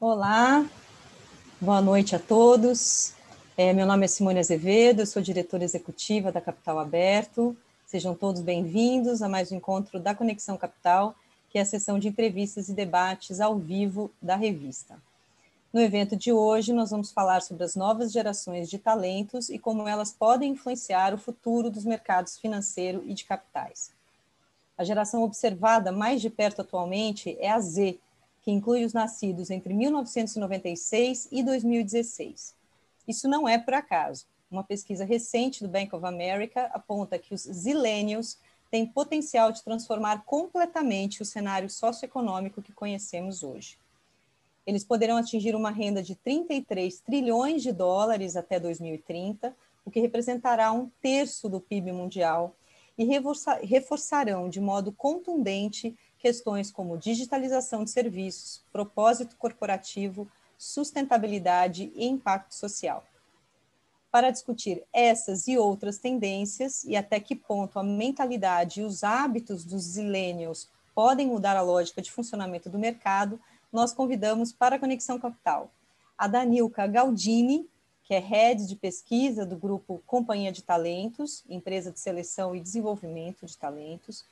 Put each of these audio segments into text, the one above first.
Olá, boa noite a todos. É, meu nome é Simone Azevedo, sou diretora executiva da Capital Aberto. Sejam todos bem-vindos a mais um encontro da Conexão Capital, que é a sessão de entrevistas e debates ao vivo da revista. No evento de hoje, nós vamos falar sobre as novas gerações de talentos e como elas podem influenciar o futuro dos mercados financeiro e de capitais. A geração observada mais de perto atualmente é a Z, que inclui os nascidos entre 1996 e 2016. Isso não é por acaso. Uma pesquisa recente do Bank of America aponta que os zillennials têm potencial de transformar completamente o cenário socioeconômico que conhecemos hoje. Eles poderão atingir uma renda de 33 trilhões de dólares até 2030, o que representará um terço do PIB mundial, e reforçarão de modo contundente questões como digitalização de serviços, propósito corporativo, sustentabilidade e impacto social. Para discutir essas e outras tendências e até que ponto a mentalidade e os hábitos dos zillennials podem mudar a lógica de funcionamento do mercado, nós convidamos para a Conexão Capital a Danilka Galdini, que é head de pesquisa do grupo Companhia de Talentos, empresa de seleção e desenvolvimento de talentos,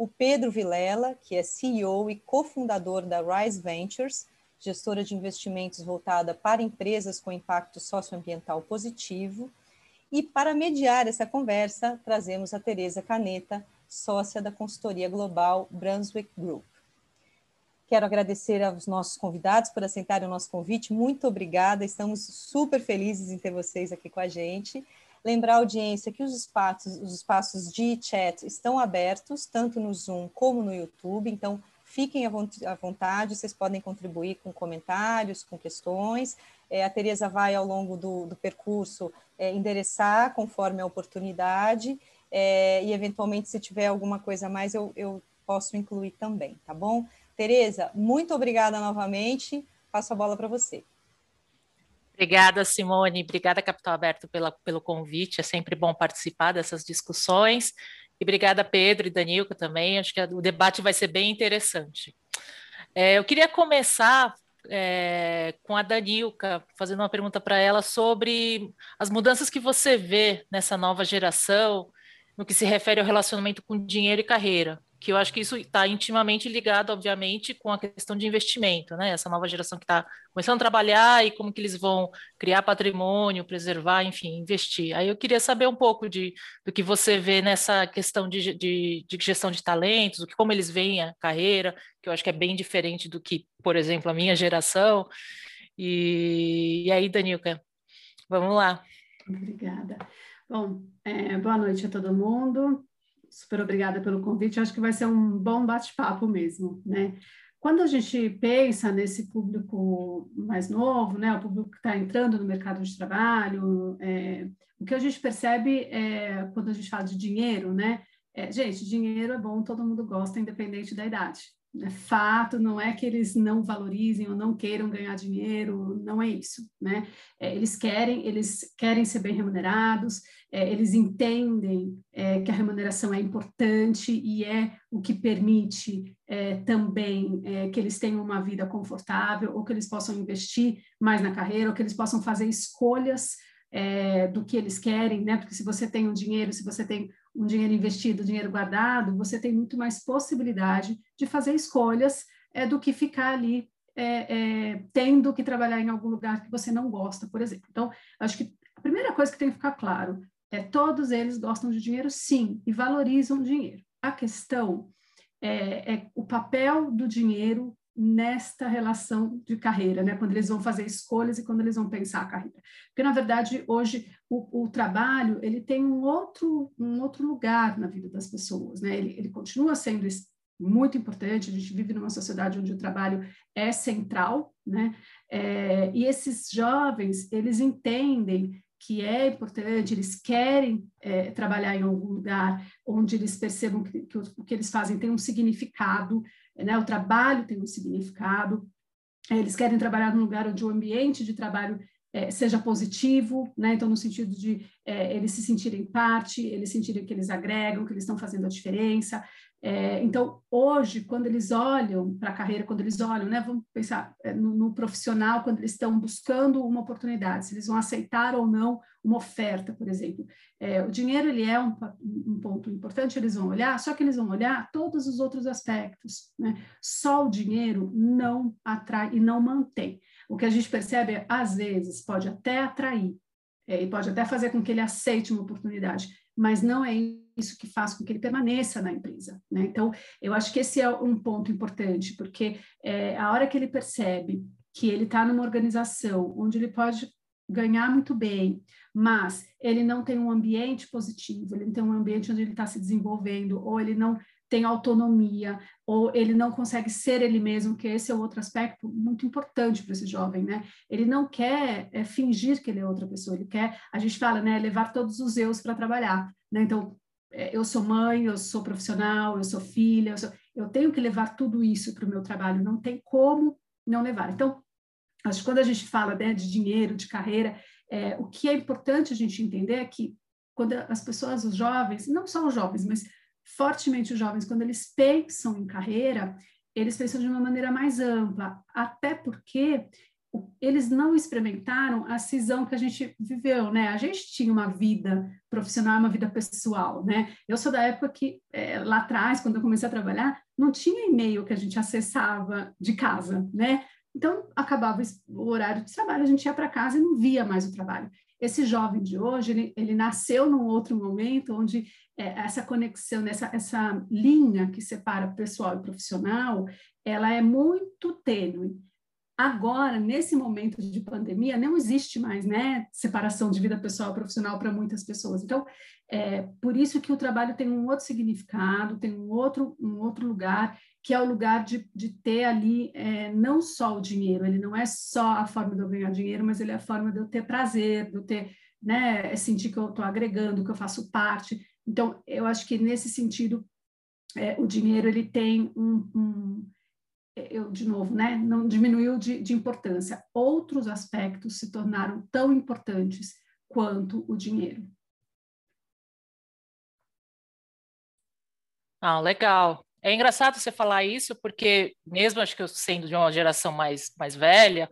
o Pedro Vilela, que é CEO e cofundador da Rise Ventures, gestora de investimentos voltada para empresas com impacto socioambiental positivo. E para mediar essa conversa, trazemos a Tereza Caneta, sócia da consultoria global Brunswick Group. Quero agradecer aos nossos convidados por aceitarem o nosso convite. Muito obrigada, estamos super felizes em ter vocês aqui com a gente. Lembrar a audiência que os espaços, os espaços de chat estão abertos, tanto no Zoom como no YouTube, então fiquem à vontade, vocês podem contribuir com comentários, com questões. É, a Tereza vai, ao longo do, do percurso, é, endereçar conforme a oportunidade, é, e eventualmente, se tiver alguma coisa a mais, eu, eu posso incluir também, tá bom? Tereza, muito obrigada novamente, passo a bola para você. Obrigada, Simone. Obrigada, Capital Aberto, pela, pelo convite. É sempre bom participar dessas discussões. E obrigada, Pedro e Danilca também. Acho que o debate vai ser bem interessante. É, eu queria começar é, com a Danilca, fazendo uma pergunta para ela sobre as mudanças que você vê nessa nova geração, no que se refere ao relacionamento com dinheiro e carreira que eu acho que isso está intimamente ligado, obviamente, com a questão de investimento, né? Essa nova geração que está começando a trabalhar e como que eles vão criar patrimônio, preservar, enfim, investir. Aí eu queria saber um pouco de, do que você vê nessa questão de, de, de gestão de talentos, que, como eles veem a carreira, que eu acho que é bem diferente do que, por exemplo, a minha geração. E, e aí, Danilca, vamos lá. Obrigada. Bom, é, boa noite a todo mundo super obrigada pelo convite. Acho que vai ser um bom bate-papo mesmo, né? Quando a gente pensa nesse público mais novo, né, o público que está entrando no mercado de trabalho, é, o que a gente percebe é, quando a gente fala de dinheiro, né? É, gente, dinheiro é bom, todo mundo gosta, independente da idade. É fato, não é que eles não valorizem ou não queiram ganhar dinheiro, não é isso, né? É, eles querem, eles querem ser bem remunerados, é, eles entendem é, que a remuneração é importante e é o que permite é, também é, que eles tenham uma vida confortável ou que eles possam investir mais na carreira ou que eles possam fazer escolhas é, do que eles querem, né? Porque se você tem um dinheiro, se você tem um dinheiro investido, dinheiro guardado, você tem muito mais possibilidade de fazer escolhas é, do que ficar ali é, é, tendo que trabalhar em algum lugar que você não gosta, por exemplo. Então, acho que a primeira coisa que tem que ficar claro é todos eles gostam de dinheiro, sim, e valorizam o dinheiro. A questão é, é o papel do dinheiro nesta relação de carreira, né? Quando eles vão fazer escolhas e quando eles vão pensar a carreira. Porque, na verdade, hoje o, o trabalho, ele tem um outro, um outro lugar na vida das pessoas, né? Ele, ele continua sendo muito importante, a gente vive numa sociedade onde o trabalho é central, né? É, e esses jovens, eles entendem que é importante, eles querem é, trabalhar em algum lugar onde eles percebam que, que o, que eles fazem tem um significado, né? o trabalho tem um significado, é, eles querem trabalhar num lugar onde o ambiente de trabalho é, seja positivo, né? então no sentido de é, eles se sentirem parte, eles sentirem que eles agregam, que eles estão fazendo a diferença, É, então, hoje, quando eles olham para a carreira, quando eles olham, né, vamos pensar é, no, no, profissional, quando eles estão buscando uma oportunidade, se eles vão aceitar ou não uma oferta, por exemplo. É, o dinheiro ele é um, um, ponto importante, eles vão olhar, só que eles vão olhar todos os outros aspectos. Né? Só o dinheiro não atrai e não mantém. O que a gente percebe é, às vezes, pode até atrair, é, e pode até fazer com que ele aceite uma oportunidade, mas não é isso que faz com que ele permaneça na empresa. Né? Então, eu acho que esse é um ponto importante, porque é, a hora que ele percebe que ele está numa organização onde ele pode ganhar muito bem, mas ele não tem um ambiente positivo, ele não tem um ambiente onde ele está se desenvolvendo, ou ele não tem autonomia, ou ele não consegue ser ele mesmo, que esse é outro aspecto muito importante para esse jovem, né? Ele não quer é, fingir que ele é outra pessoa, ele quer, a gente fala, né, levar todos os eus para trabalhar, né? Então, eu sou mãe, eu sou profissional, eu sou filha, eu, sou, eu tenho que levar tudo isso para o meu trabalho, não tem como não levar. Então, acho que quando a gente fala né, de dinheiro, de carreira, é, o que é importante a gente entender é que quando as pessoas, os jovens, não só os jovens, mas fortemente os jovens, quando eles pensam em carreira, eles pensam de uma maneira mais ampla, até porque eles não experimentaram a cisão que a gente viveu, né? A gente tinha uma vida profissional, uma vida pessoal, né? Eu sou da época que, é, lá atrás, quando eu comecei a trabalhar, não tinha e-mail que a gente acessava de casa, né? Então, acabava o horário de trabalho, a gente ia para casa e não via mais o trabalho. Esse jovem de hoje, ele, ele nasceu num outro momento onde é, essa conexão, essa, essa linha que separa pessoal e profissional, ela é muito tênue. Agora, nesse momento de pandemia, não existe mais né, separação de vida pessoal e profissional para muitas pessoas. Então, é por isso que o trabalho tem um outro significado, tem um outro, um outro lugar, que é o lugar de, de ter ali é, não só o dinheiro, ele não é só a forma de eu ganhar dinheiro, mas ele é a forma de eu ter prazer, de eu ter, né, sentir que eu estou agregando, que eu faço parte. Então, eu acho que nesse sentido, é, o dinheiro ele tem um, um, eu de novo, né, não diminuiu de, de importância. Outros aspectos se tornaram tão importantes quanto o dinheiro. Ah, legal. É engraçado você falar isso, porque mesmo acho que eu sendo de uma geração mais, mais velha,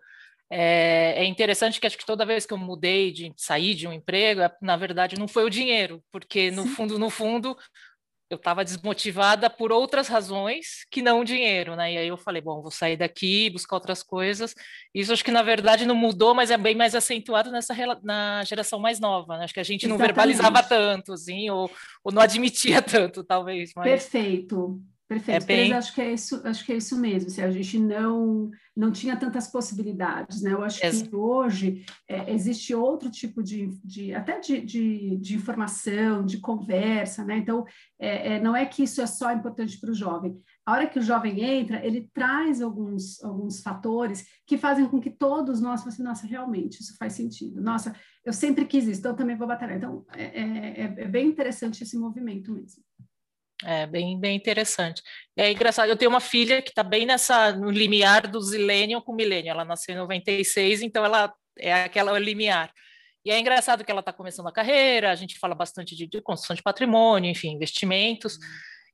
é, é, interessante que acho que toda vez que eu mudei de sair de um emprego, é, na verdade não foi o dinheiro, porque no Sim. fundo, no fundo, eu estava desmotivada por outras razões que não o dinheiro, né? E aí eu falei, bom, vou sair daqui, buscar outras coisas. Isso acho que na verdade não mudou, mas é bem mais acentuado nessa na geração mais nova, né? Acho que a gente Exatamente. não verbalizava tanto, assim, ou, ou não admitia tanto, talvez. Mas... Perfeito. Perfeito, é bem... acho que é isso, acho que é isso mesmo. Se a gente não não tinha tantas possibilidades, né? Eu acho que hoje é, existe outro tipo de, de até de, de, de, informação, de conversa, né? Então é, é, não é que isso é só importante para o jovem. A hora que o jovem entra, ele traz alguns alguns fatores que fazem com que todos nós assim, nossa, realmente isso faz sentido. Nossa, eu sempre quis isso, então eu também vou batalhar. Então é, é, é, é bem interessante esse movimento mesmo. É bem, bem interessante. É engraçado, eu tenho uma filha que está bem nessa, no limiar do Zillennium com Millennium. Ela nasceu em 96, então ela é aquela limiar. E é engraçado que ela está começando a carreira, a gente fala bastante de, de construção de patrimônio, enfim, investimentos. Uhum.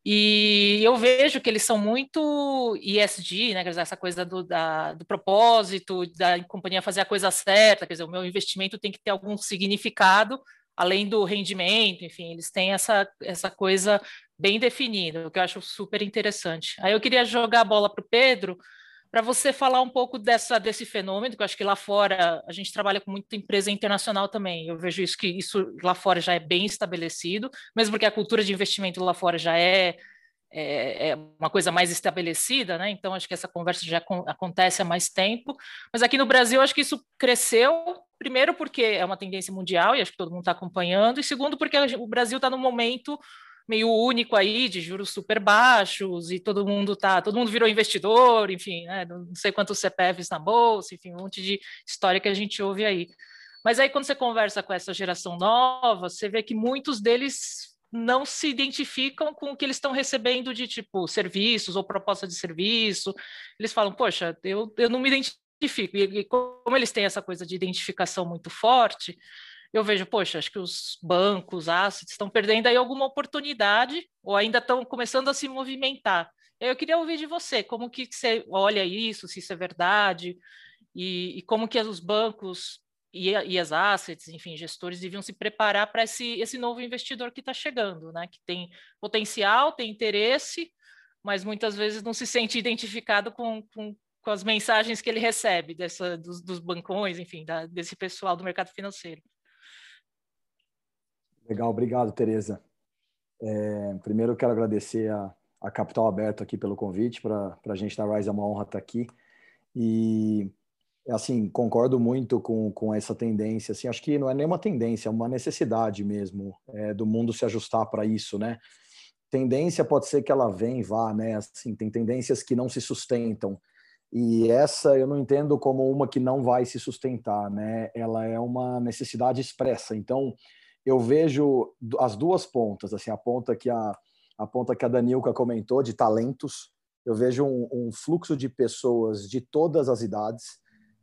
E eu vejo que eles são muito ESG, né? Quer dizer, essa coisa do, da, do propósito, da companhia fazer a coisa certa, quer dizer, o meu investimento tem que ter algum significado, além do rendimento, enfim, eles têm essa, essa coisa bem definida, o que eu acho super interessante. Aí eu queria jogar a bola para o Pedro, para você falar um pouco dessa, desse fenômeno, que eu acho que lá fora a gente trabalha com muita empresa internacional também. Eu vejo isso que isso lá fora já é bem estabelecido, mesmo porque a cultura de investimento lá fora já é, é, é uma coisa mais estabelecida, né? Então acho que essa conversa já acontece há mais tempo. Mas aqui no Brasil acho que isso cresceu primeiro porque é uma tendência mundial e acho que todo mundo está acompanhando, e segundo porque o Brasil está no momento meio único aí de juros super baixos e todo mundo tá, todo mundo virou investidor, enfim, né, não sei quantos CPFs na bolsa, enfim, um monte de história que a gente ouve aí. Mas aí quando você conversa com essa geração nova, você vê que muitos deles não se identificam com o que eles estão recebendo de tipo serviços ou proposta de serviço. Eles falam, poxa, eu, eu não me identifico. E, e como eles têm essa coisa de identificação muito forte, eu vejo, poxa, acho que os bancos, assets estão perdendo aí alguma oportunidade ou ainda estão começando a se movimentar. Eu queria ouvir de você, como que você olha isso, se isso é verdade, e, e como que os bancos e, e, as assets, enfim, gestores deviam se preparar para esse, esse novo investidor que está chegando, né? Que tem potencial, tem interesse, mas muitas vezes não se sente identificado com, com, com as mensagens que ele recebe dessa, dos, dos bancões, enfim, da, desse pessoal do mercado financeiro. Legal, obrigado, Tereza. É, primeiro, eu quero agradecer a, a Capital Aberto aqui pelo convite. Para a gente da Rise é uma honra estar aqui. E, assim, concordo muito com, com essa tendência. Assim, acho que não é nenhuma tendência, é uma necessidade mesmo é, do mundo se ajustar para isso, né? Tendência pode ser que ela vem e vá, né? Assim, tem tendências que não se sustentam. E essa eu não entendo como uma que não vai se sustentar, né? Ela é uma necessidade expressa. Então, eu vejo as duas pontas, assim, a ponta que a, a ponta que a Danilka comentou de talentos, eu vejo um, um fluxo de pessoas de todas as idades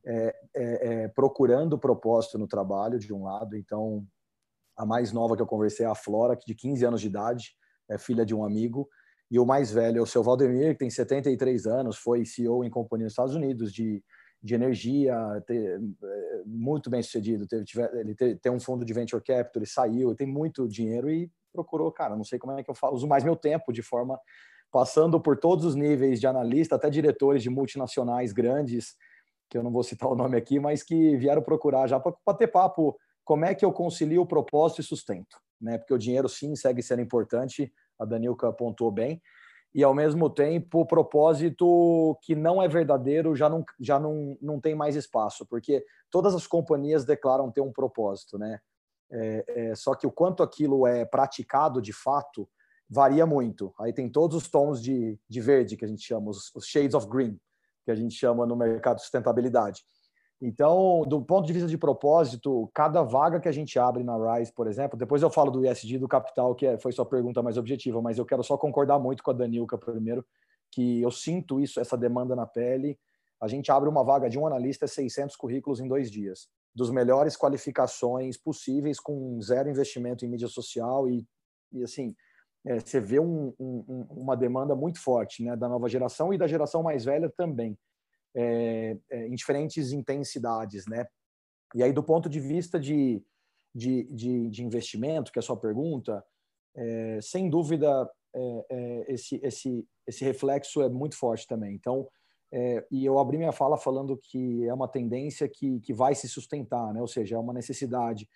é, é, é, procurando propósito no trabalho, de um lado. Então, a mais nova que eu conversei é a Flora, que de 15 anos de idade, é filha de um amigo, e o mais velho é o seu Valdemir, que tem 73 anos, foi CEO em companhia nos Estados Unidos de de energia, ter, é, muito bem sucedido. Teve, ele tem um fundo de venture capital, ele saiu, tem muito dinheiro e procurou, cara, não sei como é que eu falo, uso mais meu tempo de forma passando por todos os níveis de analista, até diretores de multinacionais grandes, que eu não vou citar o nome aqui, mas que vieram procurar já para ter papo como é que eu concilio o propósito e sustento, né? Porque o dinheiro sim segue sendo importante, a Danilka apontou bem, e ao mesmo tempo o propósito que não é verdadeiro já não, já não, não tem mais espaço, porque todas as companhias declaram ter um propósito, né? É, é, só que o quanto aquilo é praticado de fato varia muito. Aí tem todos os tons de, de verde que a gente chama, os, os shades of green, que a gente chama no mercado de sustentabilidade. Então, do ponto de vista de propósito, cada vaga que a gente abre na Rise, por exemplo, depois eu falo do ISD do capital, que é, foi sua pergunta mais objetiva, mas eu quero só concordar muito com a Danilka primeiro, que eu sinto isso, essa demanda na pele. A gente abre uma vaga de um analista, 600 currículos em dois dias, dos melhores qualificações possíveis, com zero investimento em mídia social e, e assim, é, você vê um, um, uma demanda muito forte né, da nova geração e da geração mais velha também é, é, em diferentes intensidades, né? E aí, do ponto de vista de, de, de, de investimento, que é a sua pergunta, é, sem dúvida, é, é, esse, esse, esse reflexo é muito forte também. Então, e eu abri minha fala falando que é uma tendência que, que vai se sustentar, né? ou seja, é uma necessidade.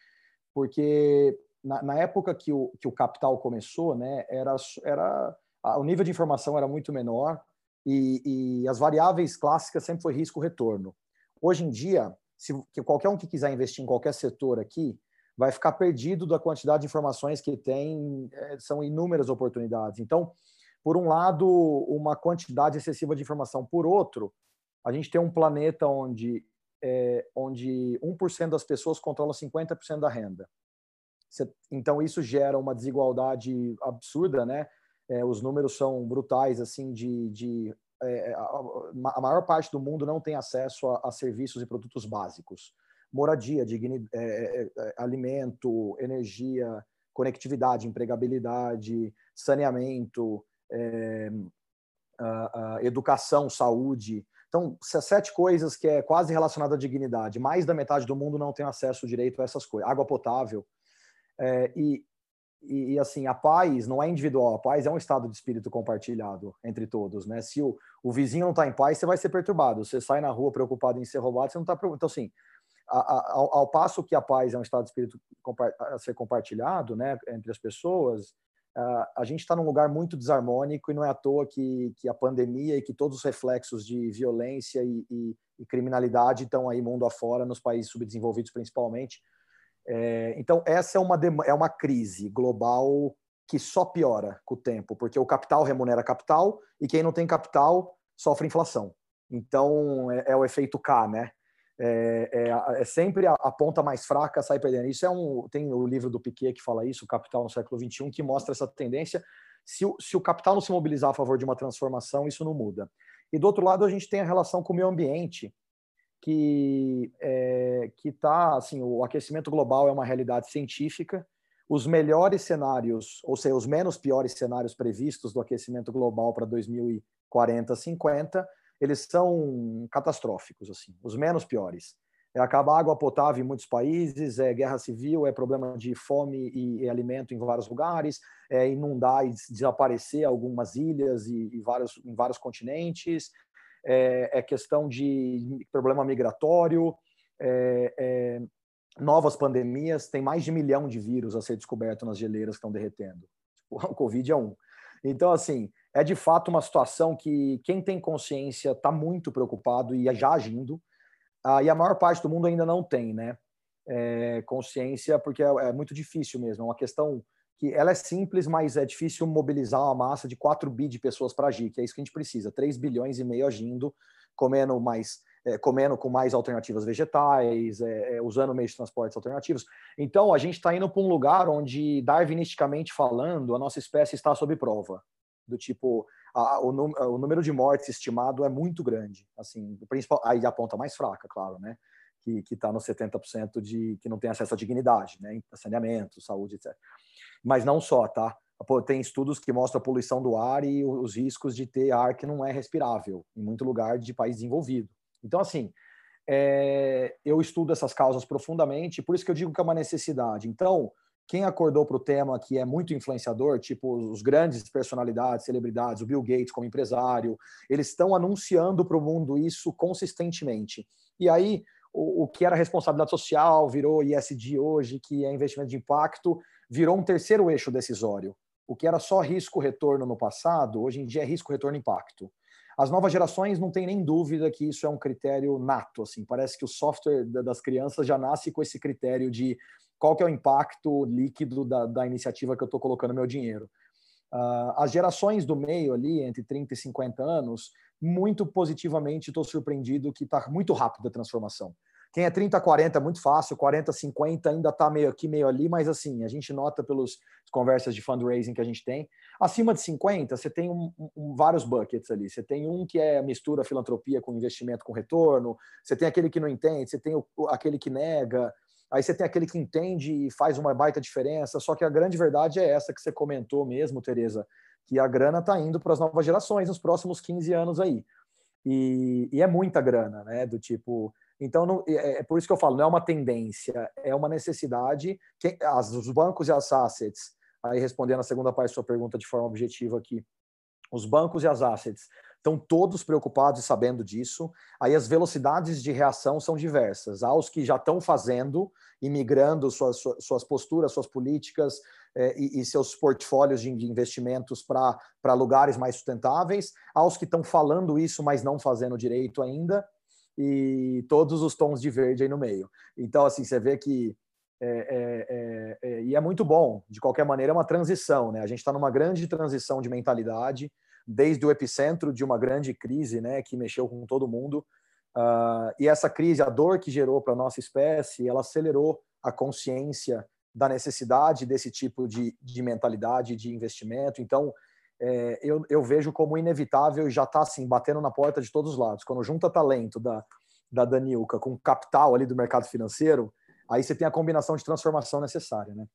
Porque na, na época que o, que o capital começou, né, era, era, o nível de informação era muito menor, e, e as variáveis clássicas sempre foi risco-retorno. Hoje em dia, se que qualquer um que quiser investir em qualquer setor aqui vai ficar perdido da quantidade de informações que tem, é, são inúmeras oportunidades. Então, por um lado, uma quantidade excessiva de informação, por outro, a gente tem um planeta onde é, onde 1% das pessoas controlam 50% da renda. Então, isso gera uma desigualdade absurda, né? É, os números são brutais, assim, de, de é, a, a, maior parte do mundo não tem acesso a, a serviços e produtos básicos. Moradia, dignidade, é, é, é, alimento, energia, conectividade, empregabilidade, saneamento, é, a, educação, saúde. Então, sete coisas que é quase relacionada à dignidade. Mais da metade do mundo não tem acesso direito a essas coisas. Água potável. É, e e, e, assim, a paz não é individual, a paz é um estado de espírito compartilhado entre todos, né? Se o, o vizinho não está em paz, você vai ser perturbado. Você sai na rua preocupado em ser roubado, você não está preocupado. Então, assim, a, a, ao, ao, passo que a paz é um estado de espírito a ser compartilhado, né, entre as pessoas, a, a gente está num lugar muito desarmônico e não é à toa que, que a pandemia e que todos os reflexos de violência e, e, e criminalidade estão aí mundo afora, nos países subdesenvolvidos principalmente, é, então, essa é uma, é uma crise global que só piora com o tempo, porque o capital remunera capital e quem não tem capital sofre inflação. Então, é, é o efeito K, né? É, é, é sempre a, a, ponta mais fraca sai perdendo. Isso é um. Tem o livro do Piquet que fala isso, o Capital no século XXI, que mostra essa tendência. Se o, se o capital não se mobilizar a favor de uma transformação, isso não muda. E do outro lado, a gente tem a relação com o meio ambiente, que é, que tá assim, o aquecimento global é uma realidade científica. Os melhores cenários, ou seja, os menos piores cenários previstos do aquecimento global para 2040, 50, eles são catastróficos assim, os menos piores. É acabar água potável em muitos países, é guerra civil, é problema de fome e, e alimento em vários lugares, é inundar e desaparecer algumas ilhas e, e vários, em vários continentes, é, é questão de problema migratório, é, é, novas pandemias, tem mais de um milhão de vírus a ser descoberto nas geleiras que estão derretendo. O Covid é um. Então, assim, é de fato uma situação que quem tem consciência está muito preocupado e já agindo, ah, e a maior parte do mundo ainda não tem, né? É, consciência, porque é, é, muito difícil mesmo, é uma questão que ela é simples, mas é difícil mobilizar uma massa de 4 bi de pessoas para agir, que é isso que a gente precisa, 3 bilhões e meio agindo, comendo mais, é, comendo com mais alternativas vegetais, é, é, usando meios de transporte alternativos. Então, a gente está indo para um lugar onde, darwinisticamente falando, a nossa espécie está sob prova. Do tipo, a, o, o, número de mortes estimado é muito grande. Assim, principal, aí a ponta mais fraca, claro, né? Que está nos 70% de que não tem acesso à dignidade, né? Saneamento, saúde, etc. Mas não só, tá? Tem estudos que mostram a poluição do ar e os riscos de ter ar que não é respirável em muito lugar de país desenvolvido. Então, assim, é, eu estudo essas causas profundamente, por isso que eu digo que é uma necessidade. Então, quem acordou para o tema que é muito influenciador, tipo os grandes personalidades, celebridades, o Bill Gates como empresário, eles estão anunciando para o mundo isso consistentemente. E aí, o, o, que era responsabilidade social virou ISD hoje, que é investimento de impacto, virou um terceiro eixo decisório. O que era só risco-retorno no passado, hoje em dia é risco-retorno-impacto. As novas gerações não tem nem dúvida que isso é um critério nato, assim, parece que o software das crianças já nasce com esse critério de qual que é o impacto líquido da, da iniciativa que eu estou colocando meu dinheiro. Uh, as gerações do meio ali, entre 30 e 50 anos, muito positivamente estou surpreendido que está muito rápida a transformação. Quem é 30, 40 é muito fácil, 40, 50 ainda está meio aqui, meio ali, mas assim, a gente nota pelas conversas de fundraising que a gente tem. Acima de 50, você tem um, um, vários buckets ali. Você tem um que é mistura filantropia com investimento com retorno, você tem aquele que não entende, você tem o, aquele que nega, aí você tem aquele que entende e faz uma baita diferença. Só que a grande verdade é essa que você comentou mesmo, Tereza, que a grana está indo para as novas gerações nos próximos 15 anos aí. E, e, é muita grana, né? Do tipo. Então, não, é, é, por isso que eu falo, não é uma tendência, é uma necessidade. Que, as, os bancos e as assets, aí respondendo a segunda parte da sua pergunta de forma objetiva aqui, os bancos e as assets estão todos preocupados e sabendo disso. Aí as velocidades de reação são diversas. Há os que já estão fazendo e migrando suas, suas posturas, suas políticas eh, e, e, seus portfólios de, de investimentos para lugares mais sustentáveis. Há os que estão falando isso, mas não fazendo direito ainda. E todos os tons de verde aí no meio. Então, assim, você vê que é, é, é, é, e é muito bom, de qualquer maneira, é uma transição, né? A gente está numa grande transição de mentalidade, desde o epicentro de uma grande crise, né, que mexeu com todo mundo. Uh, e essa crise, a dor que gerou para a nossa espécie, ela acelerou a consciência da necessidade desse tipo de, de mentalidade, de investimento. Então, é, eu, eu, vejo como inevitável e já está assim, batendo na porta de todos os lados. Quando junta talento da, da Danilka com capital ali do mercado financeiro, aí você tem a combinação de transformação necessária, né?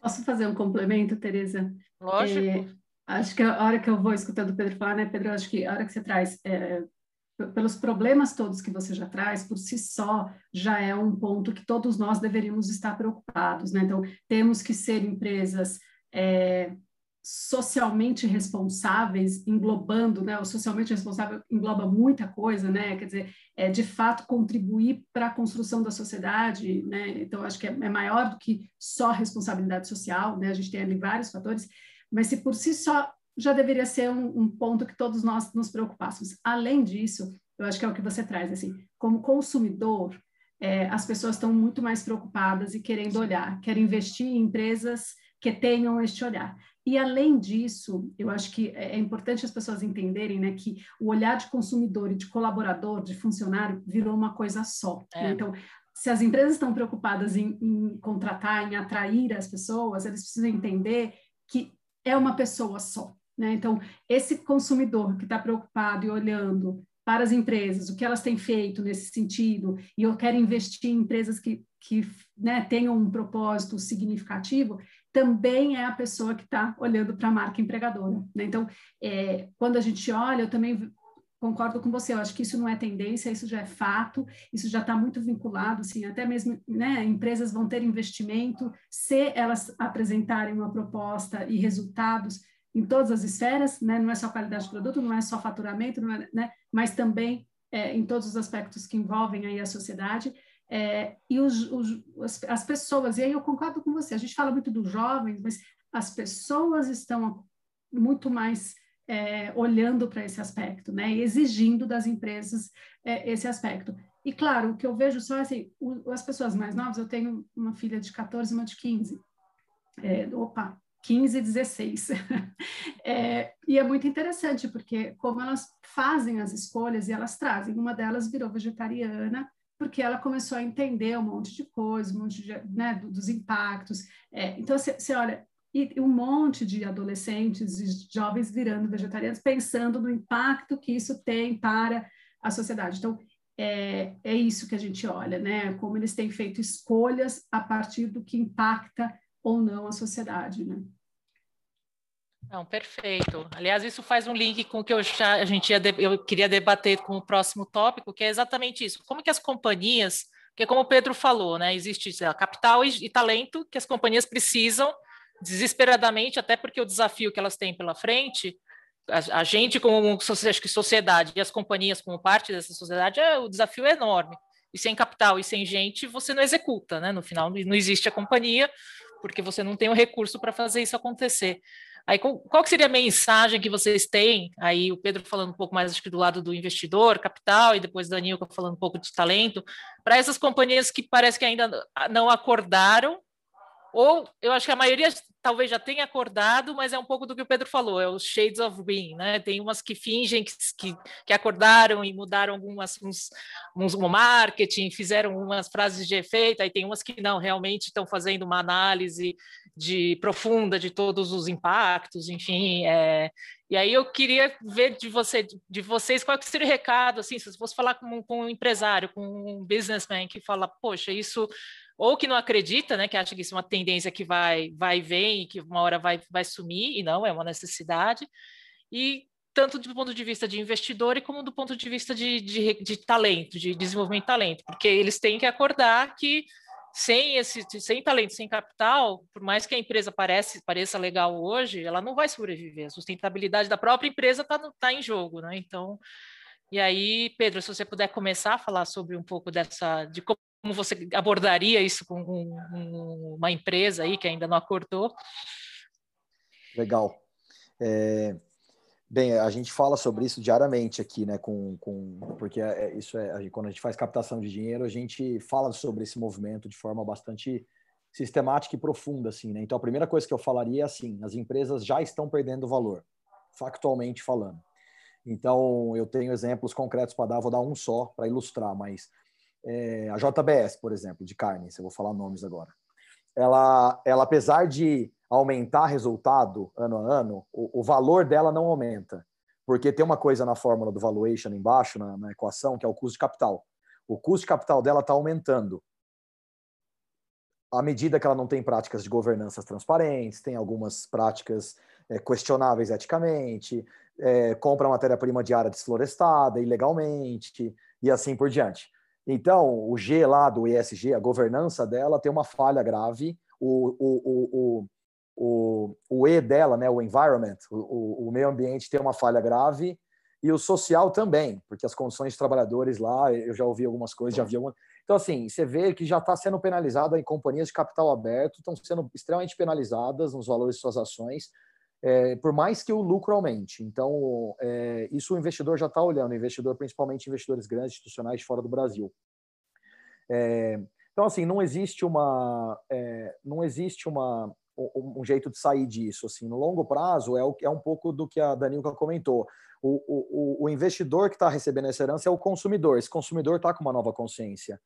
Posso fazer um complemento, Tereza? Lógico. É, acho que a hora que eu vou escutando o Pedro falar, né, Pedro, acho que a hora que você traz, é, pelos problemas todos que você já traz, por si só, já é um ponto que todos nós deveríamos estar preocupados, né? Então, temos que ser empresas é, socialmente responsáveis, englobando, né? O socialmente responsável engloba muita coisa, né? Quer dizer, é de fato contribuir para a construção da sociedade, né? Então, acho que é, é maior do que só responsabilidade social, né? A gente tem ali vários fatores, mas se por si só já deveria ser um, um ponto que todos nós nos preocupássemos. Além disso, eu acho que é o que você traz, assim, como consumidor, é, as pessoas estão muito mais preocupadas e querendo olhar, querem investir em empresas que tenham este olhar. E além disso, eu acho que é, é importante as pessoas entenderem né, que o olhar de consumidor e de colaborador, de funcionário, virou uma coisa só. É. Né? Então, se as empresas estão preocupadas em, em, contratar, em atrair as pessoas, eles precisam entender que é uma pessoa só. Né? Então, esse consumidor que está preocupado e olhando para as empresas, o que elas têm feito nesse sentido, e eu quero investir em empresas que, que né, tenham um propósito significativo, também é a pessoa que está olhando para a marca empregadora. Né? Então, é, quando a gente olha, eu também concordo com você, eu acho que isso não é tendência, isso já é fato, isso já está muito vinculado, assim, até mesmo, né, empresas vão ter investimento se elas apresentarem uma proposta e resultados em todas as esferas, né, não é só qualidade de produto, não é só faturamento, é, né, mas também é, em todos os aspectos que envolvem aí a sociedade, é, e os, os, as, as pessoas, e aí eu concordo com você, a gente fala muito dos jovens, mas as pessoas estão muito mais é, olhando para esse aspecto, né, exigindo das empresas é, esse aspecto. E claro, o que eu vejo só é assim, o, as pessoas mais novas, eu tenho uma filha de 14 e uma de 15. É, opa, 15 e 16. é, e é muito interessante, porque como elas fazem as escolhas e elas trazem, uma delas virou vegetariana, porque ela começou a entender um monte de coisas, um monte de, né, dos impactos. É, então, você olha, e um monte de adolescentes e jovens virando vegetarianos, pensando no impacto que isso tem para a sociedade. Então, é, é isso que a gente olha, né? Como eles têm feito escolhas a partir do que impacta ou não a sociedade, né? Não, perfeito. Aliás, isso faz um link com o que eu já, a gente ia, eu queria debater com o próximo tópico, que é exatamente isso. Como que as companhias, que como o Pedro falou, né, existe lá, capital e, e talento que as companhias precisam desesperadamente, até porque o desafio que elas têm pela frente, a, a gente como acho que sociedade e as companhias como parte dessa sociedade, é, o desafio é enorme. E sem capital e sem gente, você não executa, né? No final, não existe a companhia, porque você não tem o recurso para fazer isso acontecer. Aí, qual que seria a mensagem que vocês têm? Aí, o Pedro falando um pouco mais acho que do lado do investidor, capital, e depois da Nilka falando um pouco de talento, para essas companhias que parece que ainda não acordaram ou eu acho que a maioria talvez já tenha acordado, mas é um pouco do que o Pedro falou, é os shades of green, né? Tem umas que fingem que, que, que acordaram e mudaram algumas uns, uns, um marketing, fizeram umas frases de efeito, aí tem umas que não, realmente estão fazendo uma análise de profunda de todos os impactos, enfim. É, e aí eu queria ver de você, de vocês, qual que seria o recado, assim, se você fosse falar com, com um empresário, com um businessman que fala, poxa, isso ou que não acredita, né, que acha que isso é uma tendência que vai, vai vem e que uma hora vai, vai sumir, e não, é uma necessidade, e tanto do ponto de vista de investidor e como do ponto de vista de, de, de talento, de desenvolvimento de talento, porque eles têm que acordar que sem esse sem talento, sem capital, por mais que a empresa pareça, pareça legal hoje, ela não vai sobreviver. A sustentabilidade da própria empresa está tá em jogo, né? Então, e aí, Pedro, se você puder começar a falar sobre um pouco dessa de como como você abordaria isso com um, uma empresa aí que ainda não acordou? Legal. É, bem, a gente fala sobre isso diariamente aqui, né? Com, com porque é, é isso é quando a gente faz captação de dinheiro, a gente fala sobre esse movimento de forma bastante sistemática e profunda, assim, né? Então a primeira coisa que eu falaria é assim: as empresas já estão perdendo valor, factualmente falando. Então eu tenho exemplos concretos para dar, vou dar um só para ilustrar, mas é, a JBS, por exemplo, de carnes, eu vou falar nomes agora. Ela, ela apesar de aumentar resultado ano a ano, o, o valor dela não aumenta, porque tem uma coisa na fórmula do valuation embaixo, na, na equação, que é o custo de capital. O custo de capital dela está aumentando à medida que ela não tem práticas de governança transparentes, tem algumas práticas é, questionáveis eticamente, é, compra matéria-prima de área desflorestada ilegalmente e assim por diante. Então, o G lá do ESG, a governança dela tem uma falha grave, o, o, o, o, o E dela, né, o environment, o, o meio ambiente tem uma falha grave, e o social também, porque as condições de trabalhadores lá, eu já ouvi algumas coisas, já vi algumas. Então, assim, você vê que já está sendo penalizado em companhias de capital aberto, estão sendo extremamente penalizadas nos valores de suas ações, é, por mais que o lucro aumente. Então, é, isso o investidor já está olhando, investidor, principalmente investidores grandes, institucionais de fora do Brasil. É, então, assim, não existe uma, é, não existe uma, um, um, jeito de sair disso. Assim, no longo prazo, é, o, é um pouco do que a Danilka comentou. O, o, o investidor que está recebendo essa herança é o consumidor. Esse consumidor está com uma nova consciência.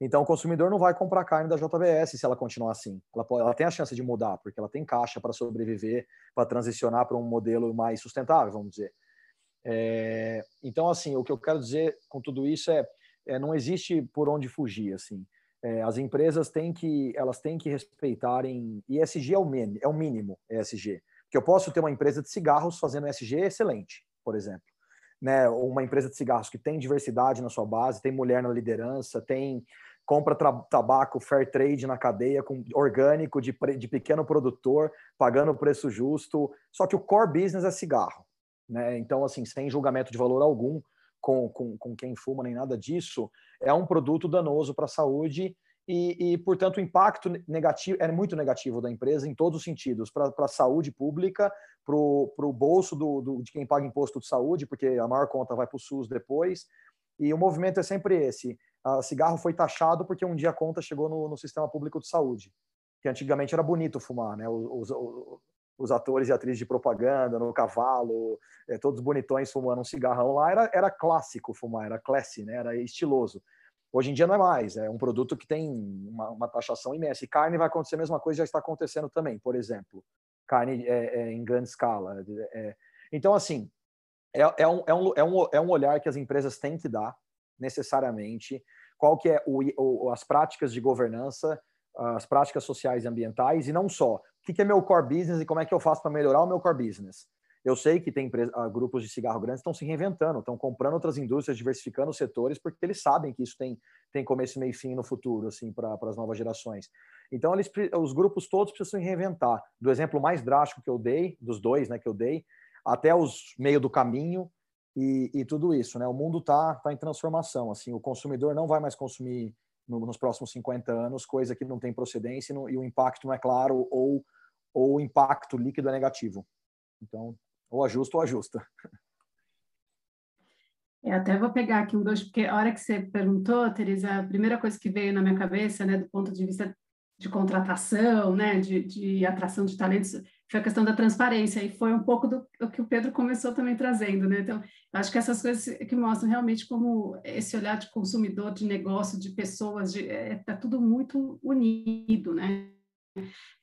Então, o consumidor não vai comprar carne da JBS se ela continuar assim. Ela, pode, ela tem a chance de mudar, porque ela tem caixa para sobreviver, para transicionar para um modelo mais sustentável, vamos dizer. É, então, assim, o que eu quero dizer com tudo isso é, é não existe por onde fugir, assim. É, as empresas têm que, elas têm que respeitarem, ESG é o, mínimo, é o mínimo, ESG. Porque eu posso ter uma empresa de cigarros fazendo ESG excelente, por exemplo. Né, uma empresa de cigarros que tem diversidade na sua base, tem mulher na liderança, tem compra tabaco fair trade na cadeia, com orgânico de, de pequeno produtor, pagando preço justo. Só que o core business é cigarro. Né? Então, assim, sem julgamento de valor algum com, com, com quem fuma nem nada disso, é um produto danoso para a saúde e, e, portanto, o impacto negativo é muito negativo da empresa em todos os sentidos, para a saúde pública, para o bolso do, do, de quem paga imposto de saúde, porque a maior conta vai para o SUS depois. E o movimento é sempre esse. A cigarro foi taxado porque um dia a conta chegou no, no sistema público de saúde, que antigamente era bonito fumar, né? Os, os, os atores e atrizes de propaganda no cavalo, é, todos bonitões fumando um cigarrão lá, era, era clássico fumar, era classy, né? era estiloso. Hoje em dia não é mais, é um produto que tem uma, uma taxação imensa. E carne vai acontecer a mesma coisa, já está acontecendo também, por exemplo. Carne é, é, em grande escala. É. então, assim, é, é, um, é, um, é, um, é um olhar que as empresas têm que dar, necessariamente, qual que é o, o, as práticas de governança, as práticas sociais e ambientais, e não só o que é meu core business e como é que eu faço para melhorar o meu core business. Eu sei que tem uh, grupos de cigarro grandes estão se reinventando, estão comprando outras indústrias, diversificando os setores, porque eles sabem que isso tem, tem começo, meio e fim no futuro, assim, para as novas gerações. Então, eles, os grupos todos precisam se reinventar. Do exemplo mais drástico que eu dei, dos dois né, que eu dei, até os meio do caminho e, e tudo isso. Né? O mundo está tá em transformação. Assim, o consumidor não vai mais consumir no, nos próximos 50 anos coisa que não tem procedência e, no, e o impacto não é claro ou ou o impacto líquido é negativo. Então, ou ajusta ou ajusta. Eu é, até vou pegar aqui um dois, porque a hora que você perguntou, Teresa, a primeira coisa que veio na minha cabeça, né, do ponto de vista de contratação, né, de, de atração de talentos, foi a questão da transparência, e foi um pouco do, do que o Pedro começou também trazendo, né, então, acho que essas coisas que mostram realmente como esse olhar de consumidor, de negócio, de pessoas, de, é, tá tudo muito unido, né,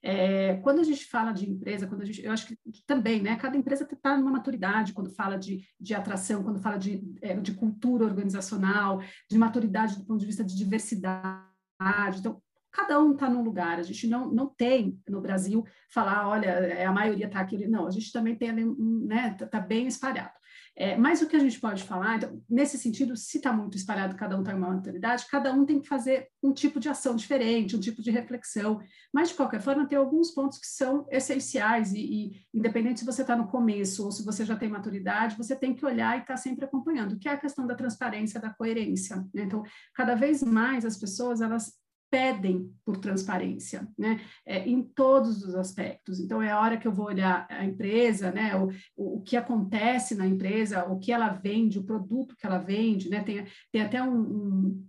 é, quando a gente fala de empresa, quando a gente, eu acho que também, né, cada empresa está numa maturidade quando fala de, de atração, quando fala de, é, de cultura organizacional, de maturidade do ponto de vista de diversidade. Então, cada um está num lugar. A gente não, não tem no Brasil falar, olha, é, a maioria está aqui. Não, a gente também tem, né, está tá bem espalhado. É, mas o que a gente pode falar, então, nesse sentido, se está muito espalhado, cada um tem uma maturidade, cada um tem que fazer um tipo de ação diferente, um tipo de reflexão. Mas, de qualquer forma, tem alguns pontos que são essenciais, e, e independente se você está no começo ou se você já tem maturidade, você tem que olhar e estar tá sempre acompanhando, que é a questão da transparência, da coerência. Né? Então, cada vez mais as pessoas, elas pedem por transparência, né? É, em todos os aspectos. Então, é a hora que eu vou olhar a empresa, né? O, o, que acontece na empresa, o que ela vende, o produto que ela vende, né? Tem, tem até um, um,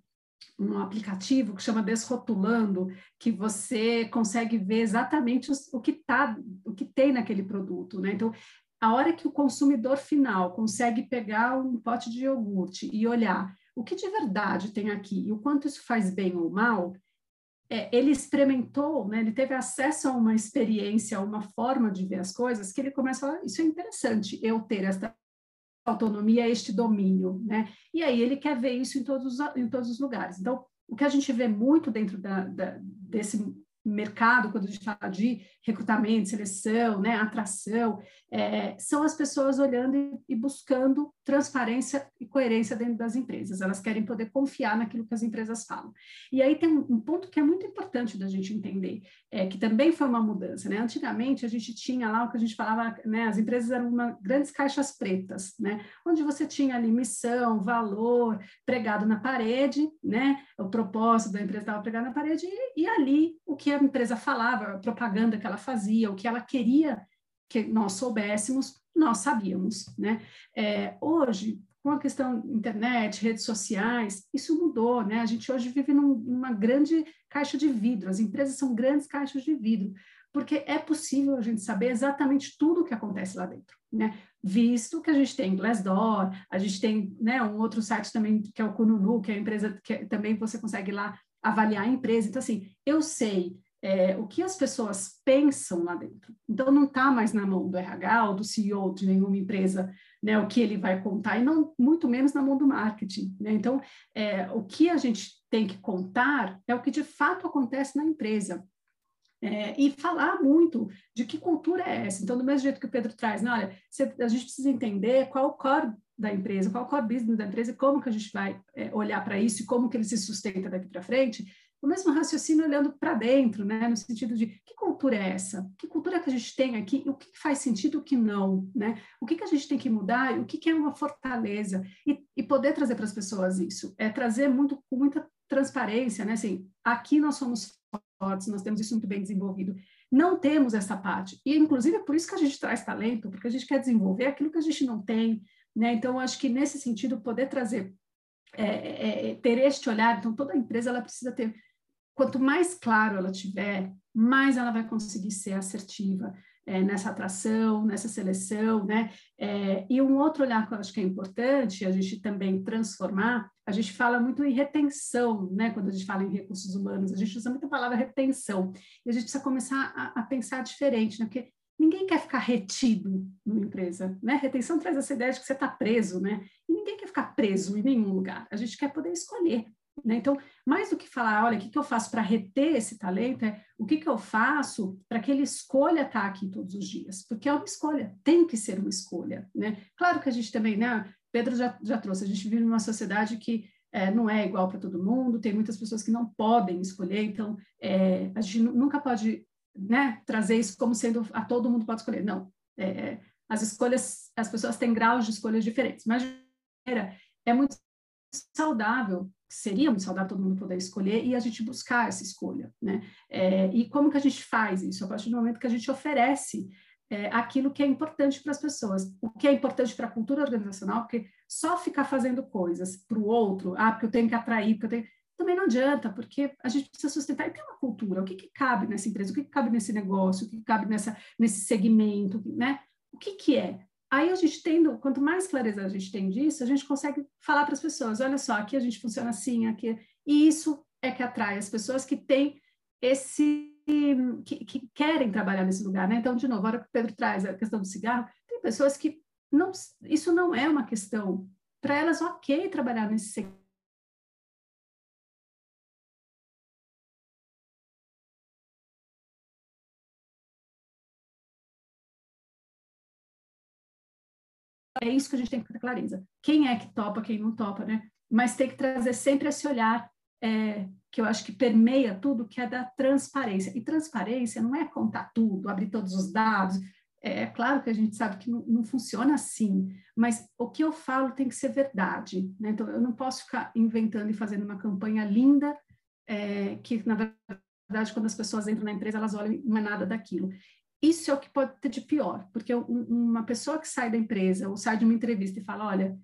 um aplicativo que chama Desrotulando, que você consegue ver exatamente os, o que tá, o que tem naquele produto, né? Então, a hora que o consumidor final consegue pegar um pote de iogurte e olhar o que de verdade tem aqui e o quanto isso faz bem ou mal, é, ele experimentou, né, ele teve acesso a uma experiência, a uma forma de ver as coisas, que ele começa a falar, isso é interessante, eu ter esta autonomia, este domínio, né? E aí ele quer ver isso em todos, em todos os lugares. Então, o que a gente vê muito dentro da, da, desse mercado, quando a gente fala de recrutamento, seleção, né, atração, é, são as pessoas olhando e, e, buscando transparência e coerência dentro das empresas. Elas querem poder confiar naquilo que as empresas falam. E aí tem um, ponto que é muito importante da gente entender, é, que também foi uma mudança. Né? Antigamente, a gente tinha lá o que a gente falava, né, as empresas eram uma, grandes caixas pretas, né, onde você tinha ali missão, valor, pregado na parede, né, o propósito da empresa estava pregado na parede, e, e ali o que a empresa falava, a propaganda que ela fazia, o que ela queria que nós soubéssemos, nós sabíamos, né? É, hoje, com a questão internet, redes sociais, isso mudou, né? A gente hoje vive num, numa grande caixa de vidro, as empresas são grandes caixas de vidro, porque é possível a gente saber exatamente tudo o que acontece lá dentro, né? Visto que a gente tem Glassdoor, a gente tem né, um outro site também que é o Kununu, que é a empresa que também você consegue lá avaliar a empresa. Então, assim, eu sei é, o que as pessoas pensam lá dentro. Então, não está mais na mão do RH ou do CEO de nenhuma empresa né, o que ele vai contar, e não muito menos na mão do marketing. Né? Então, é, o que a gente tem que contar é o que de fato acontece na empresa. É, e falar muito de que cultura é essa. Então, do mesmo jeito que o Pedro traz, né, olha, a gente precisa entender qual o core da empresa, qual o core business da empresa e como que a gente vai é, olhar para isso e como que ele se sustenta daqui para frente o mesmo raciocínio olhando para dentro, né? no sentido de que cultura é essa? Que cultura que a gente tem aqui? O que faz sentido o que não? Né? O que, que a gente tem que mudar o que, que é uma fortaleza? E, e poder trazer para as pessoas isso. É trazer muito, com muita transparência, né? Assim, aqui nós somos fortes, nós temos isso muito bem desenvolvido. Não temos essa parte. E, inclusive, é por isso que a gente traz talento, porque a gente quer desenvolver aquilo que a gente não tem. Né? Então, acho que nesse sentido, poder trazer, é, é, é ter este olhar, então toda empresa ela precisa ter quanto mais claro ela tiver, mais ela vai conseguir ser assertiva é, nessa atração, nessa seleção, né? É, e um outro olhar que eu acho que é importante a gente também transformar, a gente fala muito em retenção, né? Quando a gente fala em recursos humanos, a gente usa muito a palavra retenção, e a gente precisa começar a, a pensar diferente, né? Porque ninguém quer ficar retido numa empresa, né? Retenção traz essa ideia de que você está preso, né? E ninguém quer ficar preso em nenhum lugar. A gente quer poder escolher né? Então, mais do que falar, olha, o que, que eu faço para reter esse talento, é o que, que eu faço para que ele escolha estar aqui todos os dias, porque é uma escolha, tem que ser uma escolha. Né? Claro que a gente também, né? Pedro já, já trouxe, a gente vive numa sociedade que é, não é igual para todo mundo, tem muitas pessoas que não podem escolher, então é, a gente nunca pode né, trazer isso como sendo a todo mundo pode escolher. Não, é, é as escolhas, as pessoas têm graus de escolhas diferentes, mas é muito saudável seria muito saudável todo mundo poder escolher e a gente buscar essa escolha, né? É, e como que a gente faz isso? A partir do momento que a gente oferece é, aquilo que é importante para as pessoas, o que é importante para a cultura organizacional, porque só ficar fazendo coisas para o outro, ah, porque eu tenho que atrair, porque eu tenho... Também não adianta, porque a gente precisa sustentar e ter uma cultura. O que, que cabe nessa empresa? O que, que cabe nesse negócio? O que, que cabe nessa, nesse segmento? Né? O que, que é? Aí a gente tendo, quanto mais clareza a gente tem disso, a gente consegue falar para as pessoas, olha só, aqui a gente funciona assim, aqui. E isso é que atrai as pessoas que têm esse que, que querem trabalhar nesse lugar, né? Então, de novo, agora que o Pedro traz a questão do cigarro, tem pessoas que não, isso não é uma questão para elas, ok, trabalhar nesse é isso que a gente tem que ter clareza. Quem é que topa, quem não topa, né? Mas tem que trazer sempre esse olhar é, que eu acho que permeia tudo, que é da transparência. E transparência não é contar tudo, abrir todos os dados. É, é claro que a gente sabe que não, não, funciona assim, mas o que eu falo tem que ser verdade. Né? Então, eu não posso ficar inventando e fazendo uma campanha linda, é, que, na verdade, quando as pessoas entram na empresa, elas olham não é nada daquilo. Isso é o que pode ter de pior, porque uma pessoa que sai da empresa ou sai de uma entrevista e fala, olha,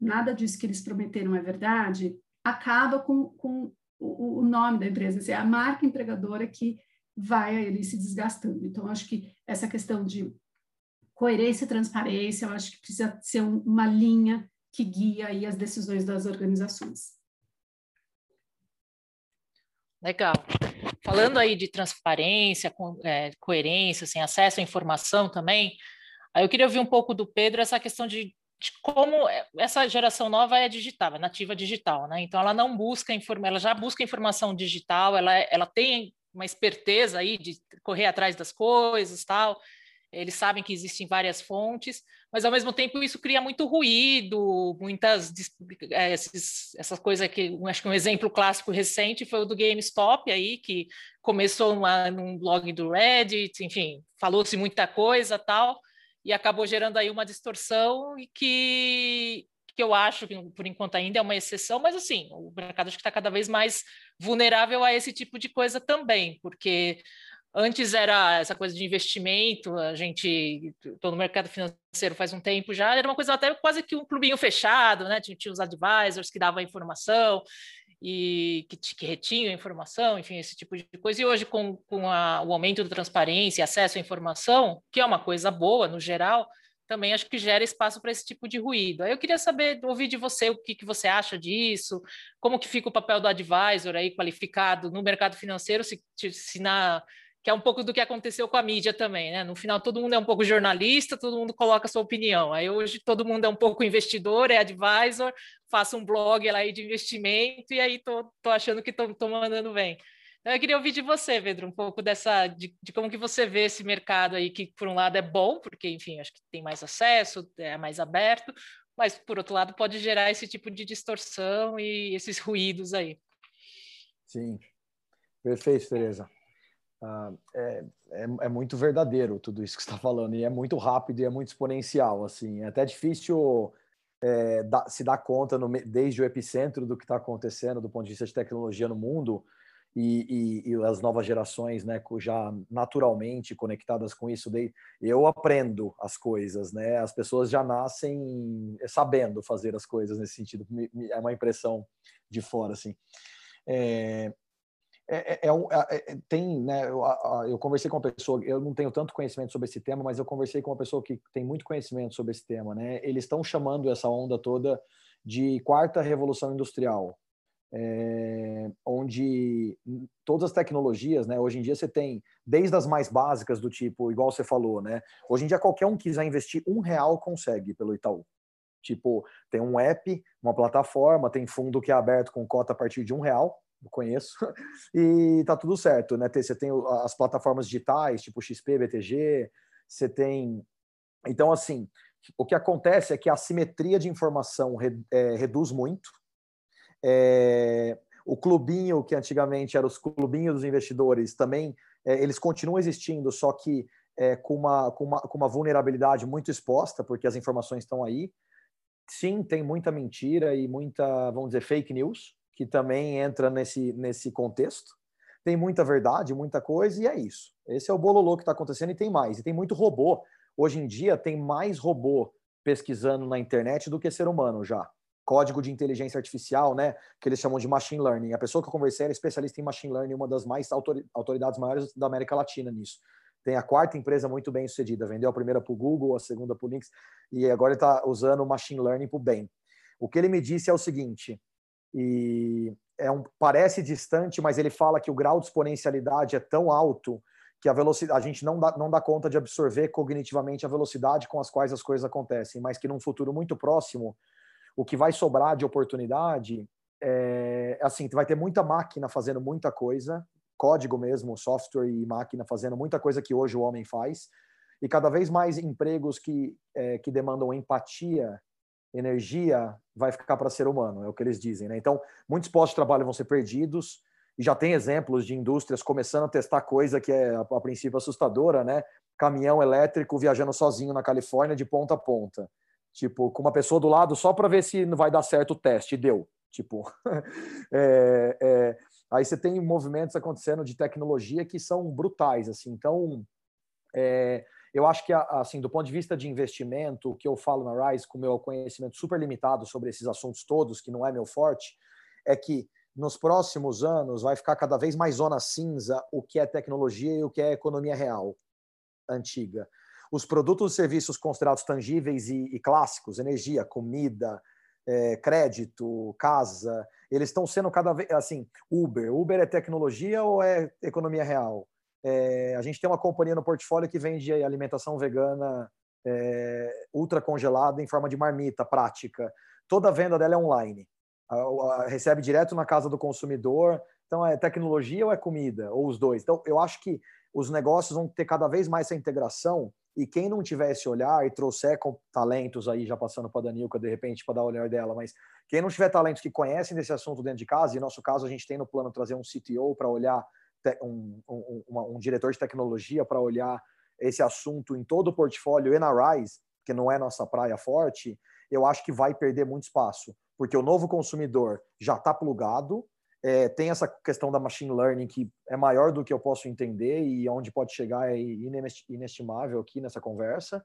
nada disso que eles prometeram é verdade, acaba com, com o, o, nome da empresa, assim, é a marca empregadora que vai ali se desgastando. Então, acho que essa questão de coerência e transparência, eu acho que precisa ser um, uma linha que guia aí as decisões das organizações. Legal. Falando aí de transparência, é, coerência, assim, acesso à informação também, aí eu queria ouvir um pouco do Pedro essa questão de, de como é, essa geração nova é digital, é nativa digital, né? Então ela não busca informação, ela já busca informação digital, ela, ela tem uma esperteza aí de correr atrás das coisas, tal eles sabem que existem várias fontes, mas ao mesmo tempo isso cria muito ruído, muitas é, esses, essas coisas que acho que um exemplo clássico recente foi o do GameStop aí que começou uma, num blog do Reddit, enfim, falou-se muita coisa tal e acabou gerando aí uma distorção e que que eu acho que por enquanto ainda é uma exceção, mas assim o mercado acho que está cada vez mais vulnerável a esse tipo de coisa também, porque Antes era essa coisa de investimento, a gente, estou no mercado financeiro faz um tempo já, era uma coisa até quase que um clubinho fechado, né? Tinha, tinha os advisors que davam a informação e que, que retinham a informação, enfim, esse tipo de coisa. E hoje, com, com a, o aumento da transparência e acesso à informação, que é uma coisa boa no geral, também acho que gera espaço para esse tipo de ruído. Aí eu queria saber, ouvir de você o que, que você acha disso, como que fica o papel do advisor aí qualificado no mercado financeiro, se, se na que é um pouco do que aconteceu com a mídia também, né? No final, todo mundo é um pouco jornalista, todo mundo coloca sua opinião. Aí hoje todo mundo é um pouco investidor, é advisor, faço um blog lá de investimento e aí tô, tô achando que tô, tô mandando bem. Então, eu queria ouvir de você, Pedro, um pouco dessa de, de, como que você vê esse mercado aí, que por um lado é bom, porque, enfim, acho que tem mais acesso, é mais aberto, mas por outro lado pode gerar esse tipo de distorção e esses ruídos aí. Sim, perfeito, Tereza. Ah, é, é, é, muito verdadeiro tudo isso que está falando, e é muito rápido e é muito exponencial. Assim, é até difícil é, da, se dar conta no, desde o epicentro do que está acontecendo do ponto de vista de tecnologia no mundo e, e, e, as novas gerações, né, já naturalmente conectadas com isso. Daí, eu aprendo as coisas, né? As pessoas já nascem sabendo fazer as coisas nesse sentido. É uma impressão de fora, assim. É, é, é, é, é, é, tem, né, eu, eu, conversei com uma pessoa, eu não tenho tanto conhecimento sobre esse tema, mas eu conversei com uma pessoa que tem muito conhecimento sobre esse tema, né? Eles estão chamando essa onda toda de quarta revolução industrial, é, onde todas as tecnologias, né? Hoje em dia você tem desde as mais básicas do tipo, igual você falou, né? Hoje em dia qualquer um que quiser investir um real consegue pelo Itaú. Tipo, tem um app, uma plataforma, tem fundo que é aberto com cota a partir de um real conheço, e tá tudo certo, né? Você tem as plataformas digitais, tipo XP, BTG, você tem. Então, assim, o que acontece é que a simetria de informação é, reduz muito. É, o clubinho, que antigamente era os clubinhos dos investidores, também é, eles continuam existindo, só que é, com, uma, com, uma, com uma vulnerabilidade muito exposta, porque as informações estão aí. Sim, tem muita mentira e muita, vamos dizer, fake news que também entra nesse, nesse contexto. Tem muita verdade, muita coisa, e é isso. Esse é o bololô que está acontecendo e tem mais. E tem muito robô. Hoje em dia tem mais robô pesquisando na internet do que ser humano já. Código de inteligência artificial, né? Que eles chamam de machine learning. A pessoa que eu conversei era especialista em machine learning, uma das mais autoridades maiores da América Latina nisso. Tem a quarta empresa muito bem sucedida. Vendeu a primeira para o Google, a segunda para o Linux, e agora ele está usando o machine learning para o bem. O que ele me disse é o seguinte: e é um, parece distante, mas ele fala que o grau de exponencialidade é tão alto que a velocidade a gente não dá, não dá conta de absorver cognitivamente a velocidade com as quais as coisas acontecem, mas que num futuro muito próximo o que vai sobrar de oportunidade é assim, vai ter muita máquina fazendo muita coisa, código mesmo, software e máquina fazendo muita coisa que hoje o homem faz, e cada vez mais empregos que, é, que demandam empatia energia vai ficar para ser humano, é o que eles dizem. Né? Então, muitos postos de trabalho vão ser perdidos, e já tem exemplos de indústrias começando a testar coisa que é, a, princípio, assustadora, né? Caminhão elétrico viajando sozinho na Califórnia de ponta a ponta. Tipo, com uma pessoa do lado só para ver se não vai dar certo o teste. deu. Tipo, é, é, aí você tem movimentos acontecendo de tecnologia que são brutais, assim. Então, é, eu acho que, assim, do ponto de vista de investimento, o que eu falo na Rise, com o meu conhecimento super limitado sobre esses assuntos todos, que não é meu forte, é que nos próximos anos vai ficar cada vez mais zona cinza o que é tecnologia e o que é economia real antiga. Os produtos e serviços considerados tangíveis e, e clássicos, energia, comida, é, crédito, casa, eles estão sendo cada vez assim. Uber, Uber é tecnologia ou é economia real? É, a gente tem uma companhia no portfólio que vende alimentação vegana é, ultra congelada em forma de marmita prática. Toda a venda dela é online. A, a, recebe direto na casa do consumidor. Então, é tecnologia ou é comida? Ou os dois? Então, eu acho que os negócios vão ter cada vez mais essa integração e quem não tiver esse olhar e trouxer com talentos aí, já passando para a Danilka, de repente, para dar o olhar dela, mas quem não tiver talentos que conhecem desse assunto dentro de casa, e no nosso caso a gente tem no plano trazer um CTO para olhar um, um, um diretor de tecnologia para olhar esse assunto em todo o portfólio e na Rise, que não é nossa praia forte, eu acho que vai perder muito espaço, porque o novo consumidor já está plugado, é, tem essa questão da machine learning que é maior do que eu posso entender e onde pode chegar é inestimável aqui nessa conversa.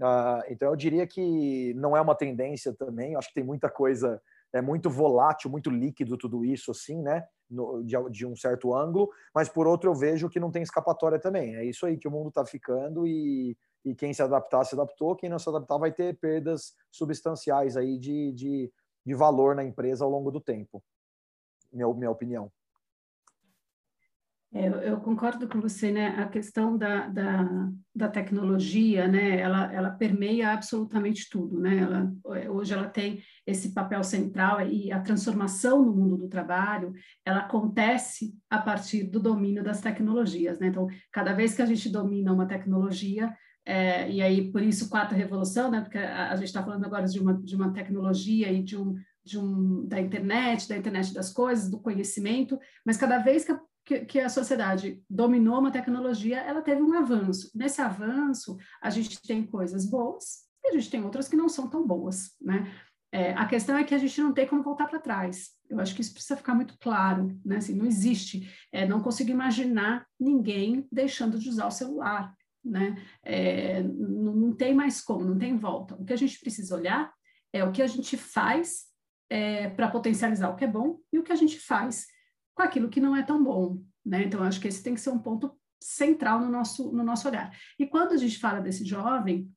Uh, então eu diria que não é uma tendência também, acho que tem muita coisa é muito volátil, muito líquido tudo isso, assim, né? No, de, de, um certo ângulo, mas por outro eu vejo que não tem escapatória também. É isso aí que o mundo está ficando e, e quem se adaptar se adaptou, quem não se adaptar vai ter perdas substanciais aí de, de, de valor na empresa ao longo do tempo. Minha, minha opinião. É, eu, eu, concordo com você, né? A questão da, da, da, tecnologia, né? Ela, ela permeia absolutamente tudo, né? Ela, hoje ela tem esse papel central e a transformação no mundo do trabalho, ela acontece a partir do domínio das tecnologias, né? Então, cada vez que a gente domina uma tecnologia, é, e aí por isso quarta revolução, né? Porque a, a gente está falando agora de uma, de uma tecnologia e de um de um, da internet, da internet das coisas, do conhecimento, mas cada vez que a que, que, a sociedade dominou uma tecnologia, ela teve um avanço. Nesse avanço, a gente tem coisas boas e a gente tem outras que não são tão boas, né? É, a questão é que a gente não tem como voltar para trás. Eu acho que isso precisa ficar muito claro, né? Assim, não existe. É, não consigo imaginar ninguém deixando de usar o celular, né? É, não, não, tem mais como, não tem volta. O que a gente precisa olhar é o que a gente faz é, para potencializar o que é bom e o que a gente faz com aquilo que não é tão bom, né? Então, acho que esse tem que ser um ponto central no nosso, no nosso olhar. E quando a gente fala desse jovem,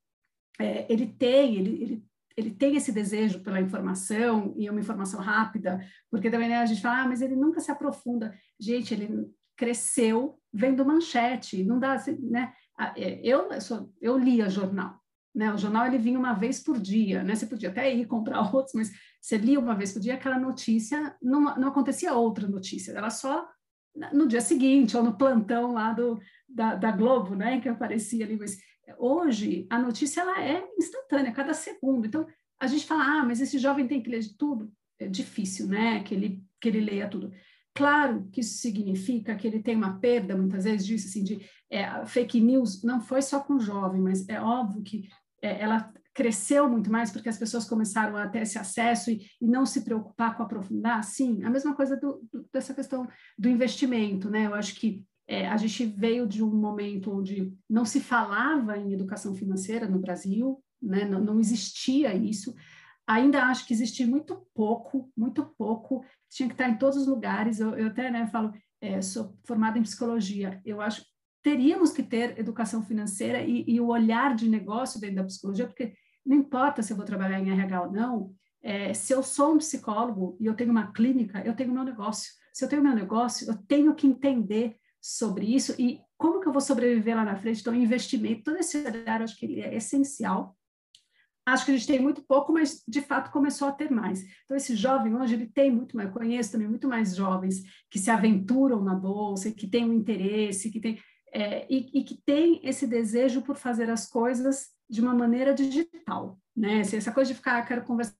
é, ele tem, ele, ele, ele tem esse desejo pela informação e uma informação rápida, porque também né, a gente fala, ah, mas ele nunca se aprofunda. Gente, ele cresceu vendo manchete, não dá, assim, né? É, eu, eu, sou, eu lia jornal, né? O jornal ele vinha uma vez por dia, né? Você podia até ir comprar outros, mas você lia uma vez por dia aquela notícia, não, não acontecia outra notícia, era só no dia seguinte ou no plantão lá do, da, da Globo, né? Que aparecia ali. Mas hoje a notícia ela é instantânea, cada segundo. Então a gente fala, ah, mas esse jovem tem que ler de tudo. É difícil, né? Que ele que ele leia tudo. Claro que isso significa que ele tem uma perda, muitas vezes, disso, assim, de é, fake news, não foi só com o jovem, mas é óbvio que é, ela cresceu muito mais porque as pessoas começram a ter esse acesso e, e não se preocupar com aprofundar, sim, a mesma coisa do, do, dessa questão do investimento, né? Eu acho que é, a gente veio de um momento onde não se falava em educação financeira no Brasil, né? não, não existia isso. Ainda acho que existe muito pouco, muito pouco, tinha que estar em todos os lugares. Eu, eu até né, falo, é, sou formada em psicologia, eu acho teríamos que ter educação financeira e, e, o olhar de negócio dentro da psicologia, porque não importa se eu vou trabalhar em RH ou não, é, se eu sou um psicólogo e eu tenho uma clínica, eu tenho meu negócio. Se eu tenho meu negócio, eu tenho que entender sobre isso e como que eu vou sobreviver lá na frente. Então, investimento, todo esse olhar, acho que ele é essencial. Acho que a gente tem muito pouco, mas de fato começou a ter mais. Então, esse jovem hoje, ele tem muito mais, eu conheço também muito mais jovens que se aventuram na bolsa, que têm um interesse, que têm é, e, e, que tem esse desejo por fazer as coisas de uma maneira digital, né? essa coisa de ficar, ah, quero conversar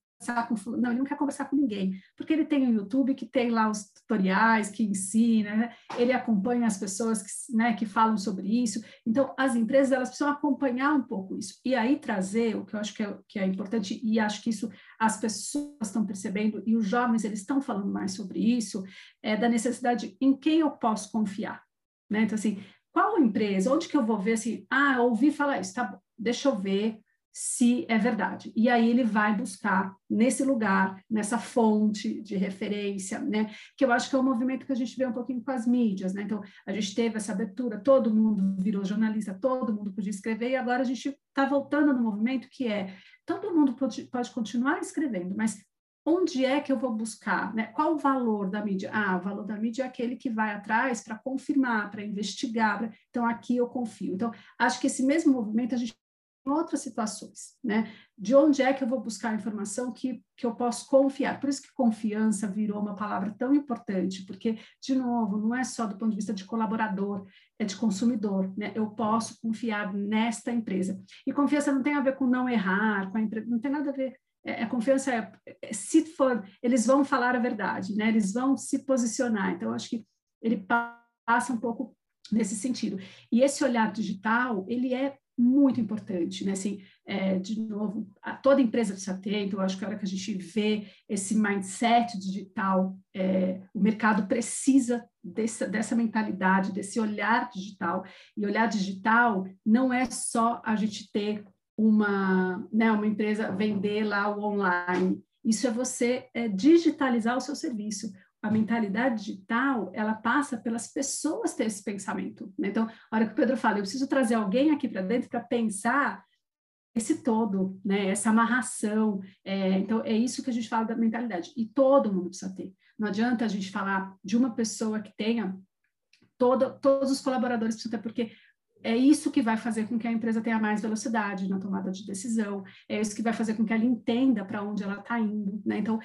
com não, ele não quer conversar com ninguém, porque ele tem o YouTube que tem lá os tutoriais que ensina, né? ele acompanha as pessoas que, né, que falam sobre isso. Então, as empresas elas precisam acompanhar um pouco isso e aí trazer o que eu acho que é, que é importante e acho que isso as pessoas estão percebendo e os jovens eles estão falando mais sobre isso é da necessidade em quem eu posso confiar. Né? Então, assim, qual empresa? Onde que eu vou ver assim? Ah, ouvi falar isso, tá bom, deixa eu ver se é verdade. E aí ele vai buscar nesse lugar, nessa fonte de referência, né? Que eu acho que é um movimento que a gente vê um pouquinho com as mídias, né? Então, a gente teve essa abertura, todo mundo virou jornalista, todo mundo podia escrever, e agora a gente está voltando no movimento que é todo mundo pode, pode continuar escrevendo, mas onde é que eu vou buscar? Né? Qual o valor da mídia? Ah, o valor da mídia é aquele que vai atrás para confirmar, para investigar. Pra... Então, aqui eu confio. Então, acho que esse mesmo movimento a gente outras situações, né? De onde é que eu vou buscar a informação que, que eu posso confiar? Por isso que confiança virou uma palavra tão importante, porque, de novo, não é só do ponto de vista de colaborador, é de consumidor, né? Eu posso confiar nesta empresa. E confiança não tem a ver com não errar, com a empresa, não tem nada a ver é, a confiança é, é, se for, eles vão falar a verdade, né? Eles vão se posicionar. Então, acho que ele passa um pouco nesse sentido. E esse olhar digital, ele é muito importante, né? Assim, é, de novo, a, toda empresa precisa ter, então acho que a hora que a gente vê esse mindset digital, é, o mercado precisa dessa, dessa mentalidade, desse olhar digital. E olhar digital não é só a gente ter uma, né, uma empresa vender lá o online Isso é você é, digitalizar o seu serviço. A mentalidade digital, ela passa pelas pessoas ter esse pensamento. Né? Então, a hora que o Pedro fala, eu preciso trazer alguém aqui para dentro para pensar esse todo, né? essa amarração. É, então, é isso que a gente fala da mentalidade. E todo mundo precisa ter. Não adianta a gente falar de uma pessoa que tenha, todo, todos os colaboradores precisam ter, porque é isso que vai fazer com que a empresa tenha mais velocidade na tomada de decisão, é isso que vai fazer com que ela entenda para onde ela está indo. Né? Então,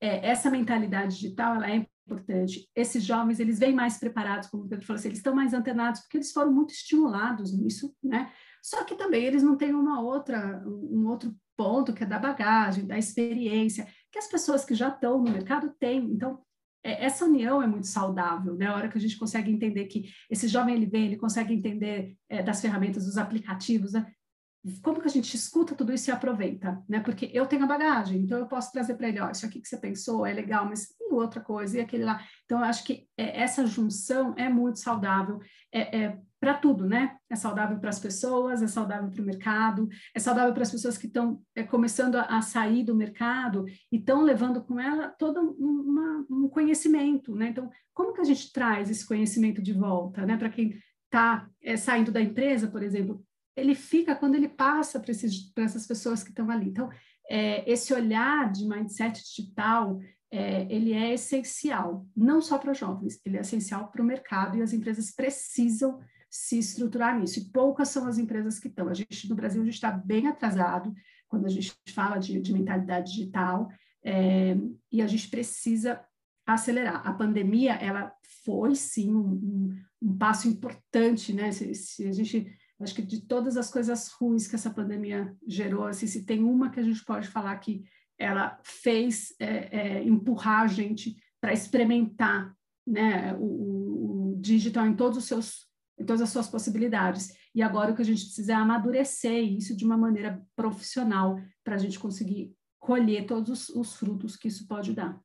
é, essa mentalidade digital ela é importante. Esses jovens, eles vêm mais preparados, como o Pedro falou assim, eles estão mais antenados, porque eles foram muito estimulados nisso, né? Só que também eles não têm uma outra, um outro ponto que é da bagagem, da experiência, que as pessoas que já estão no mercado têm. Então, é, essa união é muito saudável, né? A hora que a gente consegue entender que esse jovem ele vem, ele consegue entender é, das ferramentas, dos aplicativos, né? Como que a gente escuta tudo isso e aproveita, né? Porque eu tenho a bagagem, então eu posso trazer para ele, ó, isso aqui que você pensou é legal, mas e outra coisa, e aquele lá. Então, eu acho que é, essa junção é muito saudável, é, é para tudo, né? É saudável para as pessoas, é saudável para o mercado, é saudável para as pessoas que estão é, começando a, a, sair do mercado e estão levando com ela todo uma, um conhecimento, né? Então, como que a gente traz esse conhecimento de volta, né? Para quem está é, saindo da empresa, por exemplo, ele fica quando ele passa para essas pessoas que estão ali. Então, é, esse olhar de mindset digital, é, ele é essencial, não só para jovens, ele é essencial para o mercado e as empresas precisam se estruturar nisso. E poucas são as empresas que estão. A gente, no Brasil, a gente está bem atrasado quando a gente fala de, de mentalidade digital é, e a gente precisa acelerar. A pandemia, ela foi, sim, um, um, um passo importante, né? Se, se a gente Acho que de todas as coisas ruins que essa pandemia gerou, assim, se tem uma que a gente pode falar que ela fez é, é, empurrar a gente para experimentar né, o, o, digital em todos os seus em todas as suas possibilidades. E agora o que a gente precisa é amadurecer isso de uma maneira profissional para a gente conseguir colher todos os, os frutos que isso pode dar.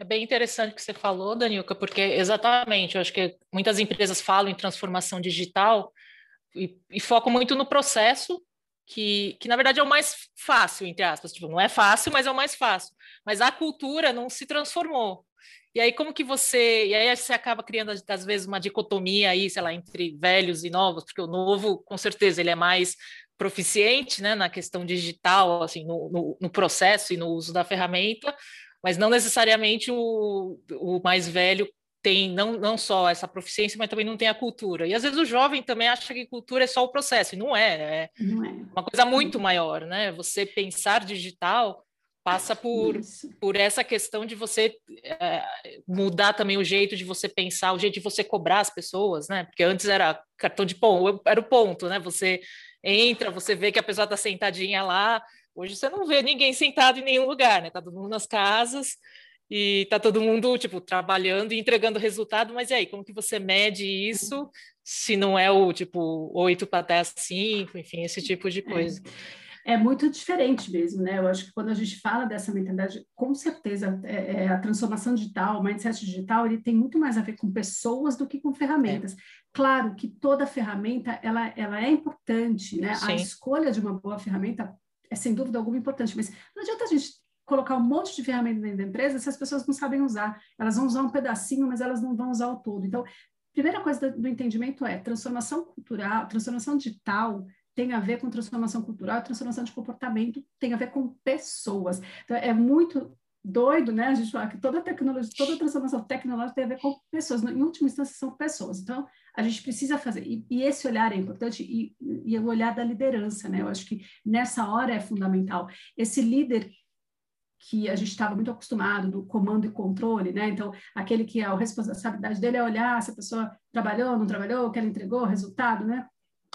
É bem interessante o que você falou, Danilka, porque exatamente, eu acho que muitas empresas falam em transformação digital e, e focam muito no processo, que, que na verdade é o mais fácil, entre aspas. Tipo, não é fácil, mas é o mais fácil. Mas a cultura não se transformou. E aí, como que você. E aí você acaba criando, às vezes, uma dicotomia aí, sei lá, entre velhos e novos, porque o novo, com certeza, ele é mais proficiente né, na questão digital, assim, no, no, no processo e no uso da ferramenta, mas não necessariamente o, o mais velho tem não, não só essa proficiência, mas também não tem a cultura. E às vezes o jovem também acha que cultura é só o processo, e não é, é não é. uma coisa muito maior, né? Você pensar digital passa por, por essa questão de você é, mudar também o jeito de você pensar, o jeito de você cobrar as pessoas, né? Porque antes era cartão de ponto, era o ponto, né? Você entra, você vê que a pessoa está sentadinha lá, Hoje você não vê ninguém sentado em nenhum lugar, né? Tá todo mundo nas casas e tá todo mundo, tipo, trabalhando e entregando resultado, mas e aí, como que você mede isso se não é o, tipo, 8 para 10, 5, enfim, esse tipo de coisa. É. é. muito diferente mesmo, né? Eu acho que quando a gente fala dessa mentalidade, com certeza, é, é, a transformação digital, o mindset digital, ele tem muito mais a ver com pessoas do que com ferramentas. É. Claro que toda ferramenta, ela, ela é importante, né? Sim. A escolha de uma boa ferramenta é sem dúvida alguma importante, mas não adianta a gente colocar um monte de ferramenta dentro da empresa se as pessoas não sabem usar. Elas vão usar um pedacinho, mas elas não vão usar o todo. Então, primeira coisa do, entendimento é transformação cultural, transformação digital tem a ver com transformação cultural, transformação de comportamento tem a ver com pessoas. Então, é muito doido, né? A gente fala que toda tecnologia, toda transformação tecnológica tem a ver com pessoas. Em última instância, são pessoas. Então, a gente precisa fazer. E, e esse olhar é importante, e, e, o olhar da liderança, né? Eu acho que nessa hora é fundamental. Esse líder que a gente estava muito acostumado do comando e controle, né? Então, aquele que a responsabilidade dele é olhar se a pessoa trabalhou, não trabalhou, o que ela entregou, resultado, né?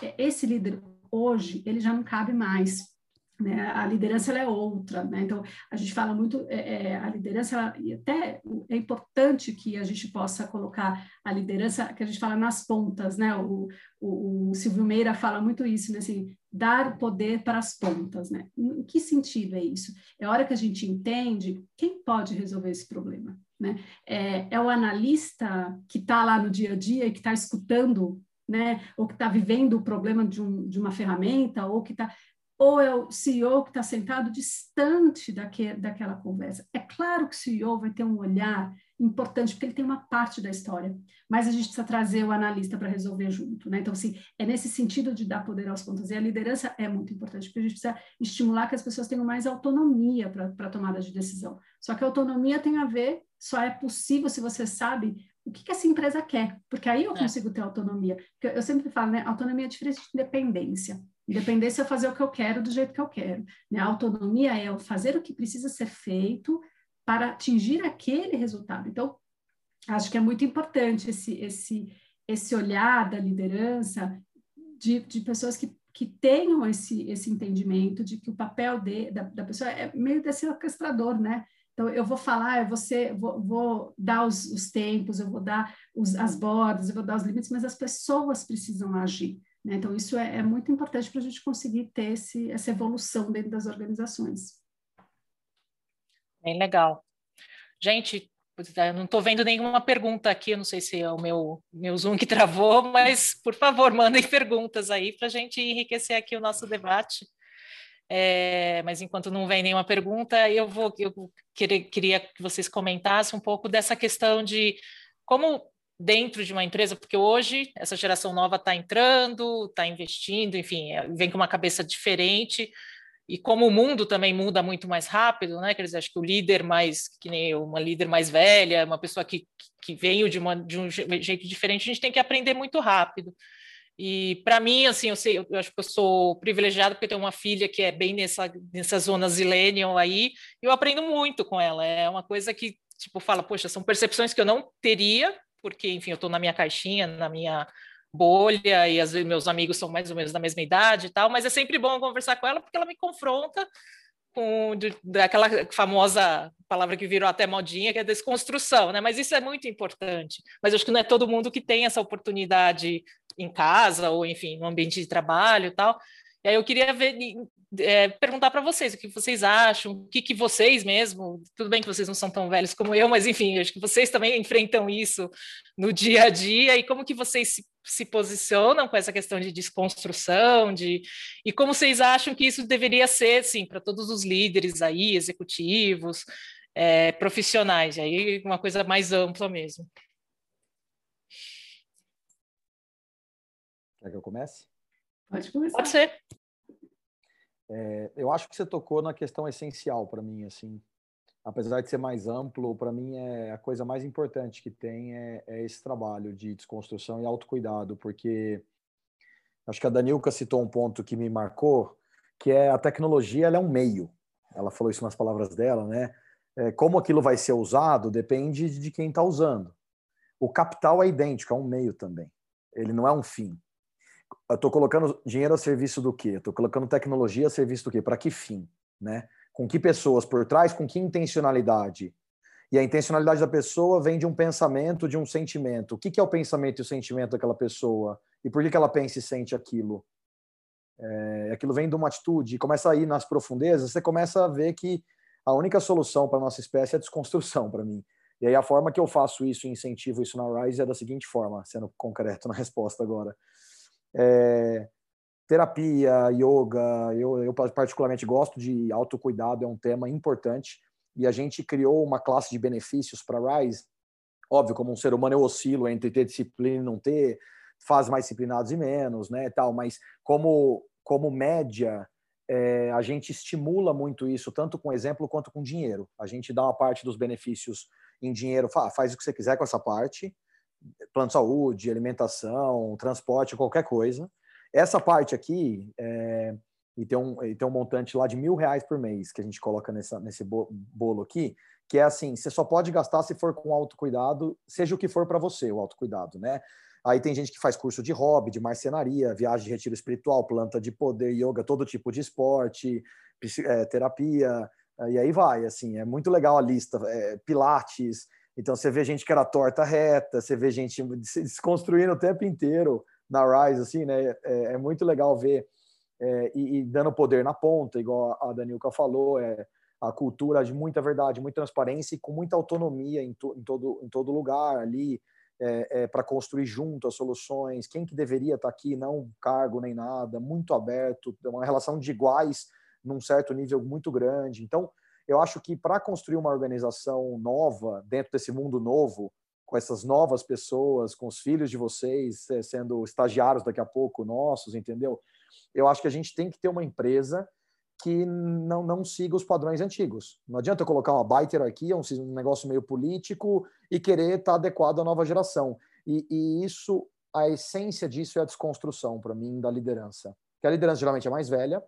É, esse líder hoje, ele já não cabe mais né? A liderança é outra, né? então a gente fala muito é, é, a liderança ela, e até é importante que a gente possa colocar a liderança que a gente fala nas pontas, né? O, o, o Silvio Meira fala muito isso, né? Assim, dar poder para as pontas, né? Em que sentido é isso? É a hora que a gente entende quem pode resolver esse problema, né? É, é o analista que está lá no dia a dia e que está escutando né, ou que está vivendo o problema de, um, de uma ferramenta, ou que está ou é o CEO que está sentado distante daque, daquela conversa. É claro que o CEO vai ter um olhar importante, porque ele tem uma parte da história, mas a gente precisa trazer o analista para resolver junto. Né? Então, assim, é nesse sentido de dar poder aos pontos. E a liderança é muito importante, porque a gente precisa estimular que as pessoas tenham mais autonomia para a tomada de decisão. Só que a autonomia tem a ver, só é possível se você sabe o que, que essa empresa quer, porque aí eu é. consigo ter autonomia. Eu sempre falo, né? Autonomia é diferente de independência. Independência é fazer o que eu quero do jeito que eu quero. Né? A autonomia é fazer o que precisa ser feito para atingir aquele resultado. Então, acho que é muito importante esse, esse, esse olhar da liderança de, de pessoas que, que tenham esse, esse entendimento de que o papel de, da, da pessoa é meio desse orquestrador, né? Então, eu vou falar, eu vou, ser, vou, vou dar os, os, tempos, eu vou dar os, as bordas, eu vou dar os limites, mas as pessoas precisam agir. Né? Então, isso é, é muito importante para a gente conseguir ter esse, essa evolução dentro das organizações. Bem legal. Gente, é, não estou vendo nenhuma pergunta aqui, eu não sei se é o meu, meu Zoom que travou, mas, por favor, mandem perguntas aí para a gente enriquecer aqui o nosso debate. É, mas enquanto não vem nenhuma pergunta, eu vou eu queria que vocês comentassem um pouco dessa questão de como dentro de uma empresa, porque hoje essa geração nova está entrando, está investindo, enfim, é, vem com uma cabeça diferente, e como o mundo também muda muito mais rápido, né? Quer dizer, acho que o líder mais, que nem eu, uma líder mais velha, uma pessoa que, que veio de, uma, de um jeito diferente, a gente tem que aprender muito rápido. E para mim, assim, eu sei, eu acho que eu sou privilegiada porque tenho uma filha que é bem nessa, nessa zona zillennial aí, e eu aprendo muito com ela. É uma coisa que, tipo, fala, poxa, são percepções que eu não teria porque, enfim, eu estou na minha caixinha, na minha bolha, e vezes meus amigos são mais ou menos da mesma idade e tal, mas é sempre bom conversar com ela porque ela me confronta com de, daquela famosa palavra que virou até modinha, que é desconstrução, né? Mas isso é muito importante. Mas acho que não é todo mundo que tem essa oportunidade em casa ou, enfim, no ambiente de trabalho e tal. Eu queria ver, é, perguntar para vocês o que vocês acham, o que, que vocês mesmo, tudo bem que vocês não são tão velhos como eu, mas enfim, acho que vocês também enfrentam isso no dia a dia e como que vocês se, se posicionam com essa questão de desconstrução, de e como vocês acham que isso deveria ser, sim, para todos os líderes aí, executivos, é, profissionais, aí uma coisa mais ampla mesmo. Quer que eu comece? Pode começar. Pode ser. É, eu acho que você tocou na questão essencial para mim, assim. Apesar de ser mais amplo, para mim é a coisa mais importante que tem é, é, esse trabalho de desconstrução e autocuidado, porque acho que a Danilka citou um ponto que me marcou, que é a tecnologia ela é um meio. Ela falou isso nas palavras dela, né? É, como aquilo vai ser usado depende de quem está usando. O capital é idêntico, é um meio também. Ele não é um fim eu estou colocando dinheiro a serviço do quê? Estou colocando tecnologia a serviço do quê? Para que fim? Né? Com que pessoas por trás? Com que intencionalidade? E a intencionalidade da pessoa vem de um pensamento, de um sentimento. O que, que é o pensamento e o sentimento daquela pessoa? E por que, que ela pensa e sente aquilo? É, aquilo vem de uma atitude. Começa a ir nas profundezas, você começa a ver que a única solução para a nossa espécie é a desconstrução, para mim. E aí a forma que eu faço isso e incentivo isso na Rise é da seguinte forma, sendo concreto na resposta agora é, terapia, yoga, eu, eu particularmente gosto de autocuidado, é um tema importante. E a gente criou uma classe de benefícios para Rise. Óbvio, como um ser humano eu oscilo entre ter disciplina e não ter, faz mais disciplinados e menos, né, tal, mas como, como média, é, a gente estimula muito isso, tanto com exemplo quanto com dinheiro. A gente dá uma parte dos benefícios em dinheiro, faz o que você quiser com essa parte, plano de saúde, alimentação, transporte, qualquer coisa. Essa parte aqui, é, e, tem um, e tem um montante lá de mil reais por mês que a gente coloca nessa, nesse bolo aqui, que é assim, você só pode gastar se for com autocuidado, seja o que for para você, o autocuidado, né? Aí tem gente que faz curso de hobby, de marcenaria, viagem de retiro espiritual, planta de poder, yoga, todo tipo de esporte, é, terapia, e aí vai, assim, é muito legal a lista, é, pilates, então você vê gente que era torta reta, você vê gente se desconstruindo o tempo inteiro na Rise, assim, né? É, é muito legal ver é, e, e, dando poder na ponta, igual a Danilka falou, é a cultura de muita verdade, muita transparência e com muita autonomia em, to, em todo, em todo lugar ali. é, é, para construir junto as soluções, quem que deveria estar tá aqui, não cargo nem nada, muito aberto, uma relação de iguais num certo nível muito grande. Então, eu acho que para construir uma organização nova, dentro desse mundo novo, com essas novas pessoas, com os filhos de vocês é, sendo estagiários daqui a pouco nossos, entendeu? Eu acho que a gente tem que ter uma empresa que não, não siga os padrões antigos. Não adianta eu colocar uma baita hierarquia, um, negócio meio político e querer estar tá adequado à nova geração. E, e isso, a essência disso é a desconstrução, para mim, da liderança. Que a liderança geralmente é mais velha,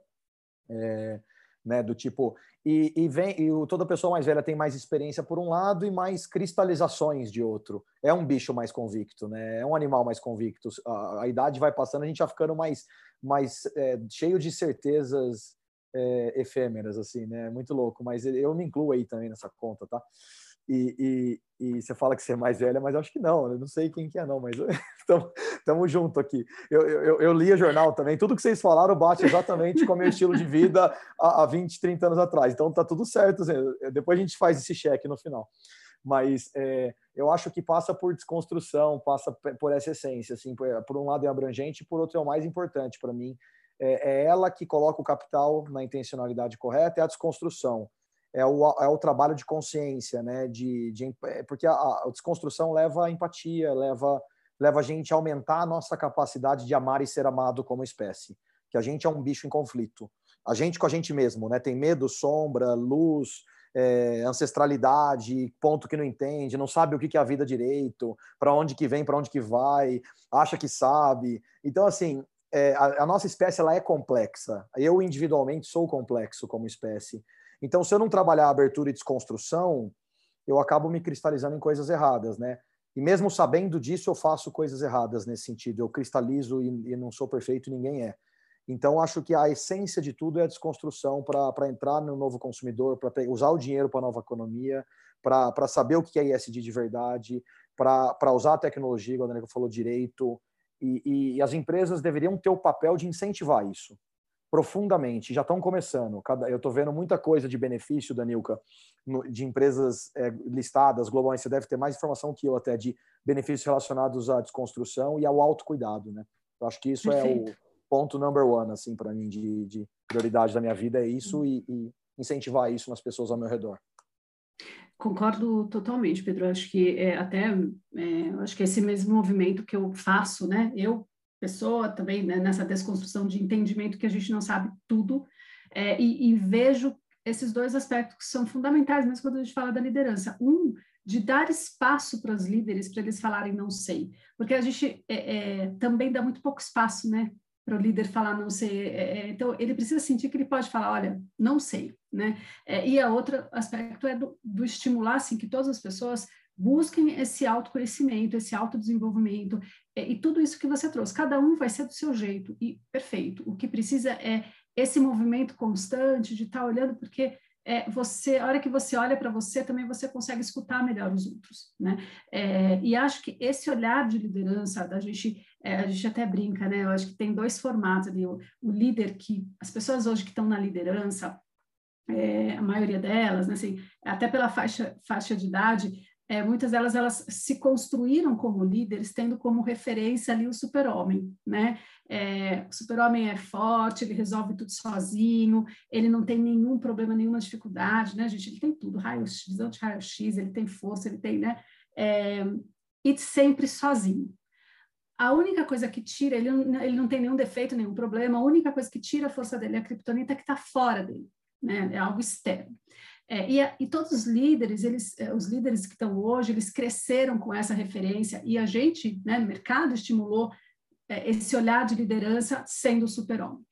é, né, do tipo e, e vem e o, toda pessoa mais velha tem mais experiência por um lado e mais cristalizações de outro. É um bicho mais convicto, né? É um animal mais convicto. A, a idade vai passando, a gente vai ficando mais mais é, cheio de certezas é, efêmeras, assim, né? Muito louco, mas eu me incluo aí também nessa conta, tá? E, e, e, você fala que você é mais velha, mas acho que não, eu não sei quem que é não, mas estamos junto aqui. Eu, eu, eu jornal também, tudo que vocês falaram bate exatamente com o meu estilo de vida há, há 20, 30 anos atrás, então tá tudo certo, assim, depois a gente faz esse cheque no final. Mas é, eu acho que passa por desconstrução, passa por essa essência, assim, por, por um lado é abrangente, por outro é o mais importante para mim, é, é ela que coloca o capital na intencionalidade correta, é a desconstrução, é o, é o trabalho de consciência, né? De, de é, porque a, a, desconstrução leva a empatia, leva, leva a gente a aumentar a nossa capacidade de amar e ser amado como espécie. Que a gente é um bicho em conflito. A gente com a gente mesmo, né? Tem medo, sombra, luz, é, ancestralidade, ponto que não entende, não sabe o que é a vida direito, para onde que vem, para onde que vai, acha que sabe. Então, assim, é, a, a, nossa espécie ela é complexa. Eu individualmente sou complexo como espécie. Então, se eu não trabalhar abertura e desconstrução, eu acabo me cristalizando em coisas erradas, né? E mesmo sabendo disso, eu faço coisas erradas nesse sentido. Eu cristalizo e, e não sou perfeito, ninguém é. Então, acho que a essência de tudo é a desconstrução para entrar no novo consumidor, para usar o dinheiro para a nova economia, para saber o que é ISD de verdade, para usar a tecnologia, igual a Daniela falou, direito, e, e, as empresas deveriam ter o papel de incentivar isso profundamente. Já estão começando. Cada, eu estou vendo muita coisa de benefício, Danilka, no, de empresas é, listadas globalmente. Você deve ter mais informação que eu até de benefícios relacionados à desconstrução e ao autocuidado, né? Eu acho que isso Perfeito. é o ponto number one, assim, para mim, de, de, prioridade da minha vida, é isso e, e incentivar isso nas pessoas ao meu redor. Concordo totalmente, Pedro. Acho que é, até é, acho que esse mesmo movimento que eu faço, né? Eu pessoa também né, nessa desconstrução de entendimento que a gente não sabe tudo é, e, e, vejo esses dois aspectos que são fundamentais, mesmo quando a gente fala da liderança. Um, de dar espaço para os líderes para eles falarem não sei, porque a gente é, é, também dá muito pouco espaço, né? para o líder falar não sei. É, é, então, ele precisa sentir que ele pode falar, olha, não sei, né? É, e a outro aspecto é do, do, estimular, assim, que todas as pessoas busquem esse autoconhecimento, esse autodesenvolvimento, e tudo isso que você trouxe. Cada um vai ser do seu jeito, e perfeito. O que precisa é esse movimento constante de estar tá olhando, porque é, você, a hora que você olha para você, também você consegue escutar melhor os outros, né? É, e acho que esse olhar de liderança, da gente, é, a gente até brinca, né? Eu acho que tem dois formatos ali, o, o líder que, as pessoas hoje que estão na liderança, é, a maioria delas, né, assim, até pela faixa, faixa de idade, é, muitas delas elas se construíram como líderes, tendo como referência ali o super-homem, né? É, o super-homem é forte, ele resolve tudo sozinho, ele não tem nenhum problema, nenhuma dificuldade, né, gente? Ele tem tudo, raio visão de raio-x, ele tem força, ele tem, né? É, e sempre sozinho. A única coisa que tira, ele, ele não tem nenhum defeito, nenhum problema, a única coisa que tira a força dele é a criptonita que está fora dele, né? É algo externo. É, e, e, todos os líderes, eles, é, os líderes que estão hoje, eles cresceram com essa referência e a gente, né, no mercado, estimulou é, esse olhar de liderança sendo o super-homem.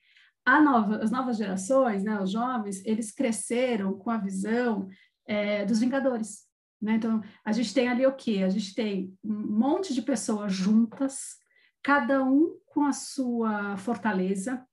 Nova, as novas gerações, né, os jovens, eles cresceram com a visão é, dos Vingadores. Né? Então, a gente tem ali o quê? A gente tem um monte de pessoas juntas, cada um com a sua fortaleza,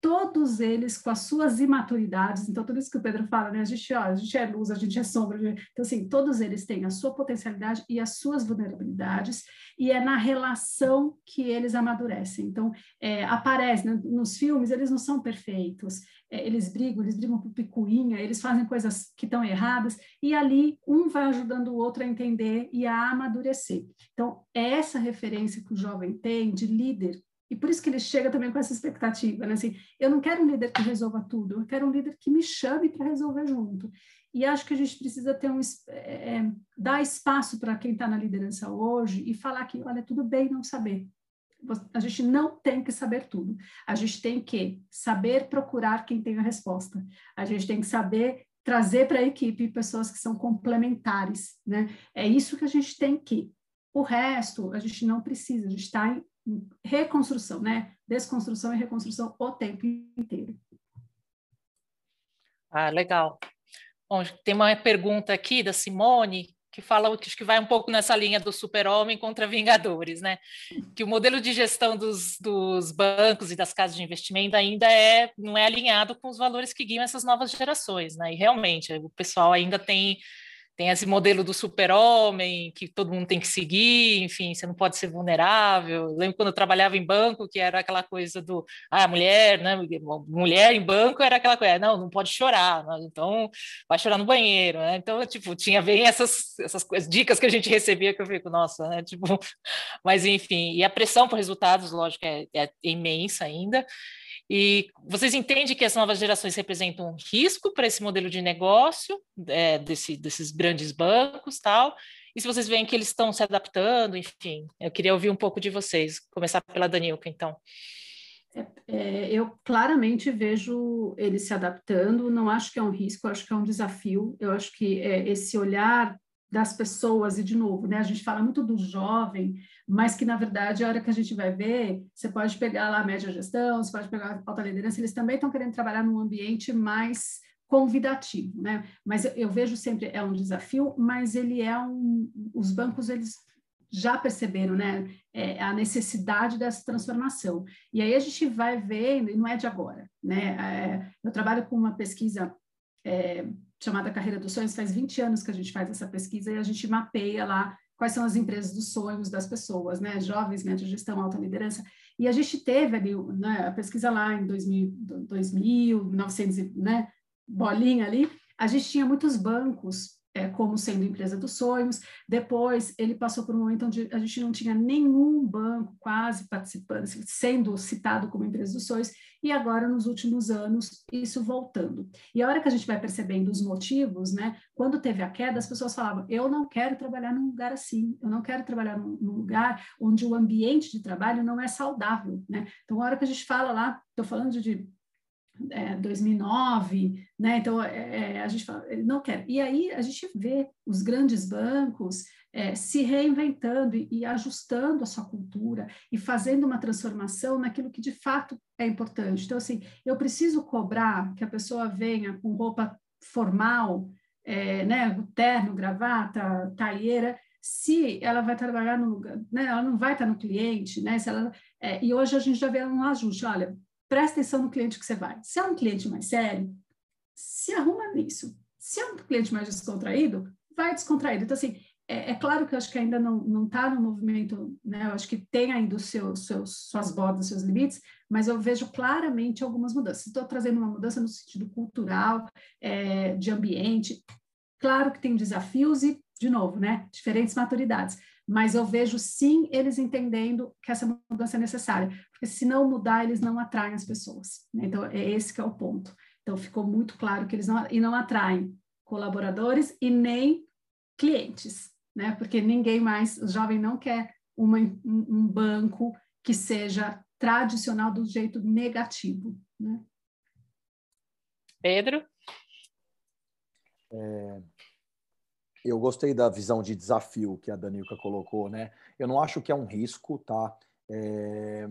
todos eles com as suas imaturidades. Então, tudo isso que o Pedro fala, né? A gente, ó, a gente é luz, a gente é sombra. Então, assim, todos eles têm a sua potencialidade e as suas vulnerabilidades, e é na relação que eles amadurecem. Então, é, aparece né? nos filmes, eles não são perfeitos. É, eles brigam, eles brigam por picuinha, eles fazem coisas que estão erradas, e ali um vai ajudando o outro a entender e a amadurecer. Então, é essa referência que o jovem tem de líder e por isso que ele chega também com essa expectativa, né? Assim, eu não quero um líder que resolva tudo, eu quero um líder que me chame para resolver junto. E acho que a gente precisa ter um é, é dar espaço para quem está na liderança hoje e falar que, olha, tudo bem não saber. A gente não tem que saber tudo. A gente tem que saber procurar quem tem a resposta. A gente tem que saber trazer para a equipe pessoas que são complementares, né? É isso que a gente tem que. O resto a gente não precisa. A gente está reconstrução, né? Desconstrução e reconstrução o tempo inteiro. Ah, legal. Bom, tem uma pergunta aqui da Simone que fala acho que vai um pouco nessa linha do super-homem contra Vingadores, né? Que o modelo de gestão dos, dos bancos e das casas de investimento ainda é não é alinhado com os valores que guiam essas novas gerações, né? E realmente o pessoal ainda tem tem esse modelo do super-homem que todo mundo tem que seguir, enfim, você não pode ser vulnerável. Eu lembro quando eu trabalhava em banco, que era aquela coisa do, ah, mulher, né? Mulher em banco era aquela coisa, não, não pode chorar, né? então vai chorar no banheiro, né? Então, tipo, tinha bem essas, essas coisas, dicas que a gente recebia que eu fico, nossa, né? Tipo, mas enfim, e a pressão por resultados, lógico, é, é imensa ainda. E vocês entendem que as novas gerações representam um risco para esse modelo de negócio é, desse, desses grandes bancos tal? E se vocês veem que eles estão se adaptando, enfim, eu queria ouvir um pouco de vocês. Começar pela Danilka, então. É, é, eu claramente vejo eles se adaptando, não acho que é um risco, acho que é um desafio. Eu acho que é, esse olhar das pessoas, e de novo, né, a gente fala muito do jovem, mas que na verdade a hora que a gente vai ver, você pode pegar lá a média gestão, você pode pegar a alta liderança, eles também estão querendo trabalhar num ambiente mais convidativo, né? Mas eu, eu vejo sempre é um desafio, mas ele é um, os bancos eles já perceberam, né, é, a necessidade dessa transformação. E aí a gente vai ver, e não é de agora, né? É, eu trabalho com uma pesquisa é, chamada Carreira dos Sonhos, faz 20 anos que a gente faz essa pesquisa e a gente mapeia lá quais são as empresas dos sonhos das pessoas, né? Jovens, média gestão, alta liderança. E a gente teve ali né, a pesquisa lá em 2000, 2000 1900, né? Bolinha ali. A gente tinha muitos bancos é, como sendo empresa dos sonhos. Depois, ele passou por um momento onde a gente não tinha nenhum banco quase participando, sendo citado como empresa dos sonhos, e agora, nos últimos anos, isso voltando. E a hora que a gente vai percebendo os motivos, né, quando teve a queda, as pessoas falavam: eu não quero trabalhar num lugar assim, eu não quero trabalhar num, lugar onde o ambiente de trabalho não é saudável. Né? Então, a hora que a gente fala lá, estou falando de é, 2009, né? Então é, é, a gente fala, não quer. E aí a gente vê os grandes bancos é, se reinventando e, e, ajustando a sua cultura e fazendo uma transformação naquilo que de fato é importante. Então assim, eu preciso cobrar que a pessoa venha com roupa formal, é, né? Terno, gravata, taieira se ela vai trabalhar no lugar, né, ela não vai estar no cliente, né, se ela, é, e hoje a gente já vê um ajuste, olha, presta atenção no cliente que você vai. Se é um cliente mais sério, se arruma nisso. Se é um cliente mais descontraído, vai descontraído. Então, assim, é, é claro que eu acho que ainda não está no movimento, né? Eu acho que tem ainda os seus, seus, suas bordas, seus limites, mas eu vejo claramente algumas mudanças. Estou trazendo uma mudança no sentido cultural, é, de ambiente. Claro que tem desafios e, de novo, né? Diferentes maturidades mas eu vejo sim eles entendendo que essa mudança é necessária, se não mudar, eles não atraem as pessoas. Né? Então, é esse que é o ponto. Então, ficou muito claro que eles não, e não atraem colaboradores e nem clientes, né? porque ninguém mais, o jovem não quer uma, um banco que seja tradicional do jeito negativo. Né? Pedro? É, eu gostei da visão de desafio que a Danilka colocou, né? Eu não acho que é um risco, tá, é, é,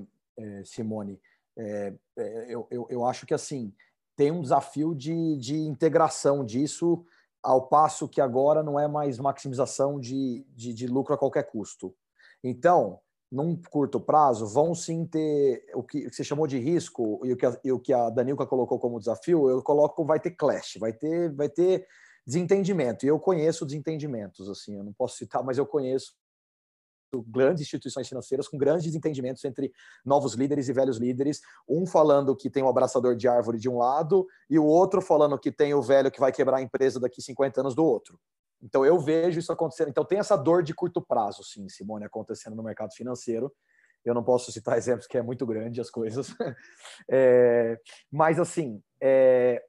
Simone? É, é, eu, eu, eu, acho que, assim, tem um desafio de, de integração disso, ao passo que agora não é mais maximização de, de, de lucro a qualquer custo. Então, num curto prazo, vão sim ter o que você chamou de risco e o que a, e o que a Danilka colocou como desafio, eu coloco vai ter clash, vai ter, vai ter desentendimento. E eu conheço desentendimentos, assim, eu não posso citar, mas eu conheço grandes instituições financeiras com grandes desentendimentos entre novos líderes e velhos líderes, um falando que tem o um abraçador de árvore de um lado e o outro falando que tem o velho que vai quebrar a empresa daqui 50 anos do outro. Então eu vejo isso acontecendo. Então tem essa dor de curto prazo, sim, Simone, acontecendo no mercado financeiro. Eu não posso citar exemplos que é muito grande as coisas, é, mas assim, é,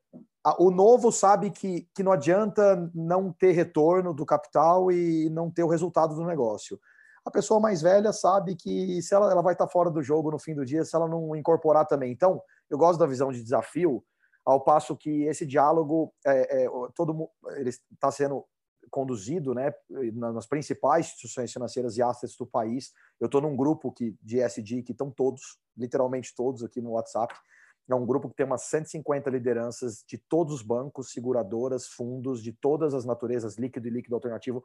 o novo sabe que, que não adianta não ter retorno do capital e não ter o resultado do negócio. A pessoa mais velha sabe que se ela, ela vai estar fora do jogo no fim do dia se ela não incorporar também. Então, eu gosto da visão de desafio, ao passo que esse diálogo é, é, todo ele está sendo conduzido né, nas principais instituições financeiras e assets do país. Eu estou num grupo que, de SD que estão todos, literalmente todos aqui no WhatsApp. É um grupo que tem umas 150 lideranças de todos os bancos, seguradoras, fundos, de todas as naturezas, líquido e líquido alternativo,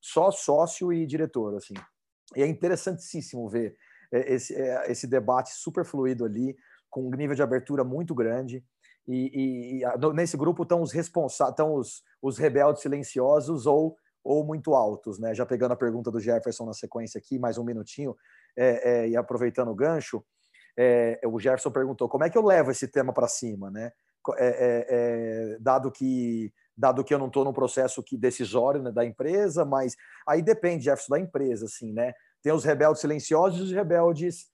só sócio e diretor, assim. E é interessantíssimo ver é, esse, é, esse debate super fluido ali, com um nível de abertura muito grande. E, e, nesse grupo estão os responsáveis, estão os, os rebeldes silenciosos ou, ou muito altos, né? Já pegando a pergunta do Jefferson na sequência aqui, mais um minutinho, é, é, e aproveitando o gancho, é, o Jefferson perguntou como é que eu levo esse tema para cima, né? É, dado que dado que eu não estou no processo que decisório né, da empresa, mas aí depende, Jefferson, da empresa, assim, né? Tem os rebeldes silenciosos e os rebeldes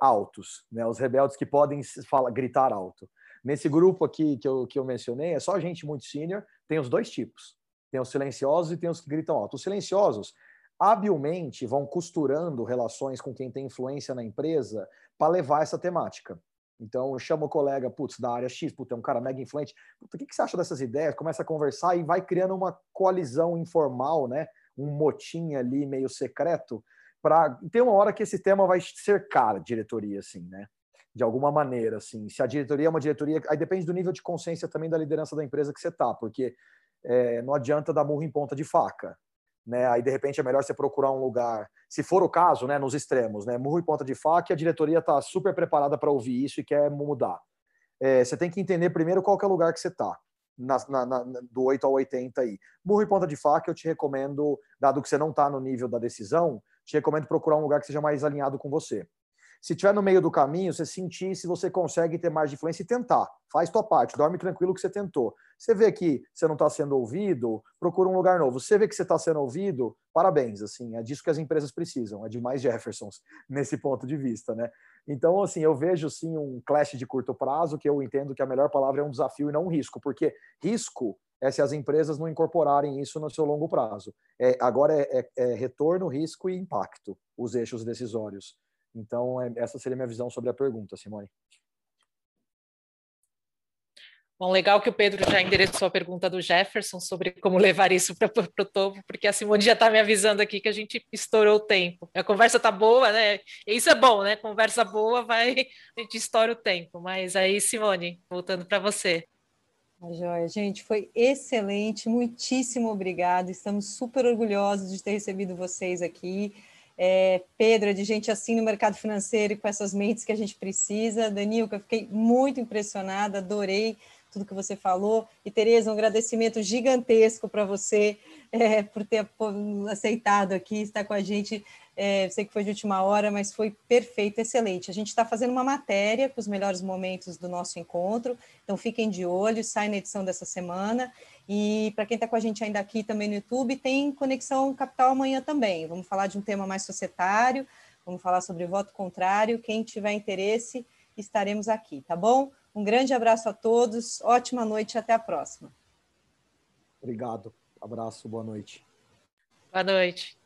altos, né? Os rebeldes que podem falar, gritar alto. Nesse grupo aqui que eu, que eu mencionei, é só gente muito sênior, tem os dois tipos. Tem os silenciosos e tem os que gritam alto. Os silenciosos habilmente vão costurando relações com quem tem influência na empresa para levar essa temática. Então, eu chamo o colega, putz, da área X, putz, é um cara mega influente. Putz, o que, que você acha dessas ideias? Começa a conversar e vai criando uma coalizão informal, né? Um motim ali meio secreto. Para ter uma hora que esse tema vai cercar a diretoria, assim, né? de alguma maneira, assim. Se a diretoria é uma diretoria, aí depende do nível de consciência também da liderança da empresa que você tá, porque é, não adianta dar murro em ponta de faca, né? Aí de repente é melhor você procurar um lugar, se for o caso, né, nos extremos, né, murro em ponta de faca, e a diretoria está super preparada para ouvir isso e quer mudar. É, você tem que entender primeiro qual é o lugar que você está. Na, na, na, do 8 ao 80 aí. Murro e ponta de faca, eu te recomendo, dado que você não está no nível da decisão, te recomendo procurar um lugar que seja mais alinhado com você. Se tiver no meio do caminho, você sentir se você consegue ter mais de influência e tentar. Faz tua parte, dorme tranquilo que você tentou. Você vê que você não está sendo ouvido, procura um lugar novo. Você vê que você está sendo ouvido, parabéns. Assim, é disso que as empresas precisam, é de mais Jeffersons nesse ponto de vista, né? Então, assim, eu vejo sim um clash de curto prazo, que eu entendo que a melhor palavra é um desafio e não um risco, porque risco é se as empresas não incorporarem isso no seu longo prazo. É, agora é, é, é retorno, risco e impacto, os eixos decisórios. Então, é, essa seria a minha visão sobre a pergunta, Simone. Bom, legal que o Pedro já endereçou a pergunta do Jefferson sobre como levar isso para o topo, porque a Simone já está me avisando aqui que a gente estourou o tempo. A conversa está boa, né? Isso é bom, né? Conversa boa, vai, a gente estoura o tempo. Mas aí, Simone, voltando para você. A joia, gente, foi excelente, muitíssimo obrigado. Estamos super orgulhosos de ter recebido vocês aqui. É, Pedro, é de gente assim no mercado financeiro e com essas mentes que a gente precisa. Danilca, fiquei muito impressionada, adorei tudo que você falou. E Tereza, um agradecimento gigantesco para você é, por ter aceitado aqui, estar com a gente. É, sei que foi de última hora, mas foi perfeito, excelente. A gente está fazendo uma matéria com os melhores momentos do nosso encontro, então fiquem de olho, sai na edição dessa semana. E para quem está com a gente ainda aqui também no YouTube, tem Conexão Capital amanhã também. Vamos falar de um tema mais societário, vamos falar sobre voto contrário. Quem tiver interesse, estaremos aqui, tá bom? Um grande abraço a todos, ótima noite e até a próxima. Obrigado, abraço, boa noite. Boa noite.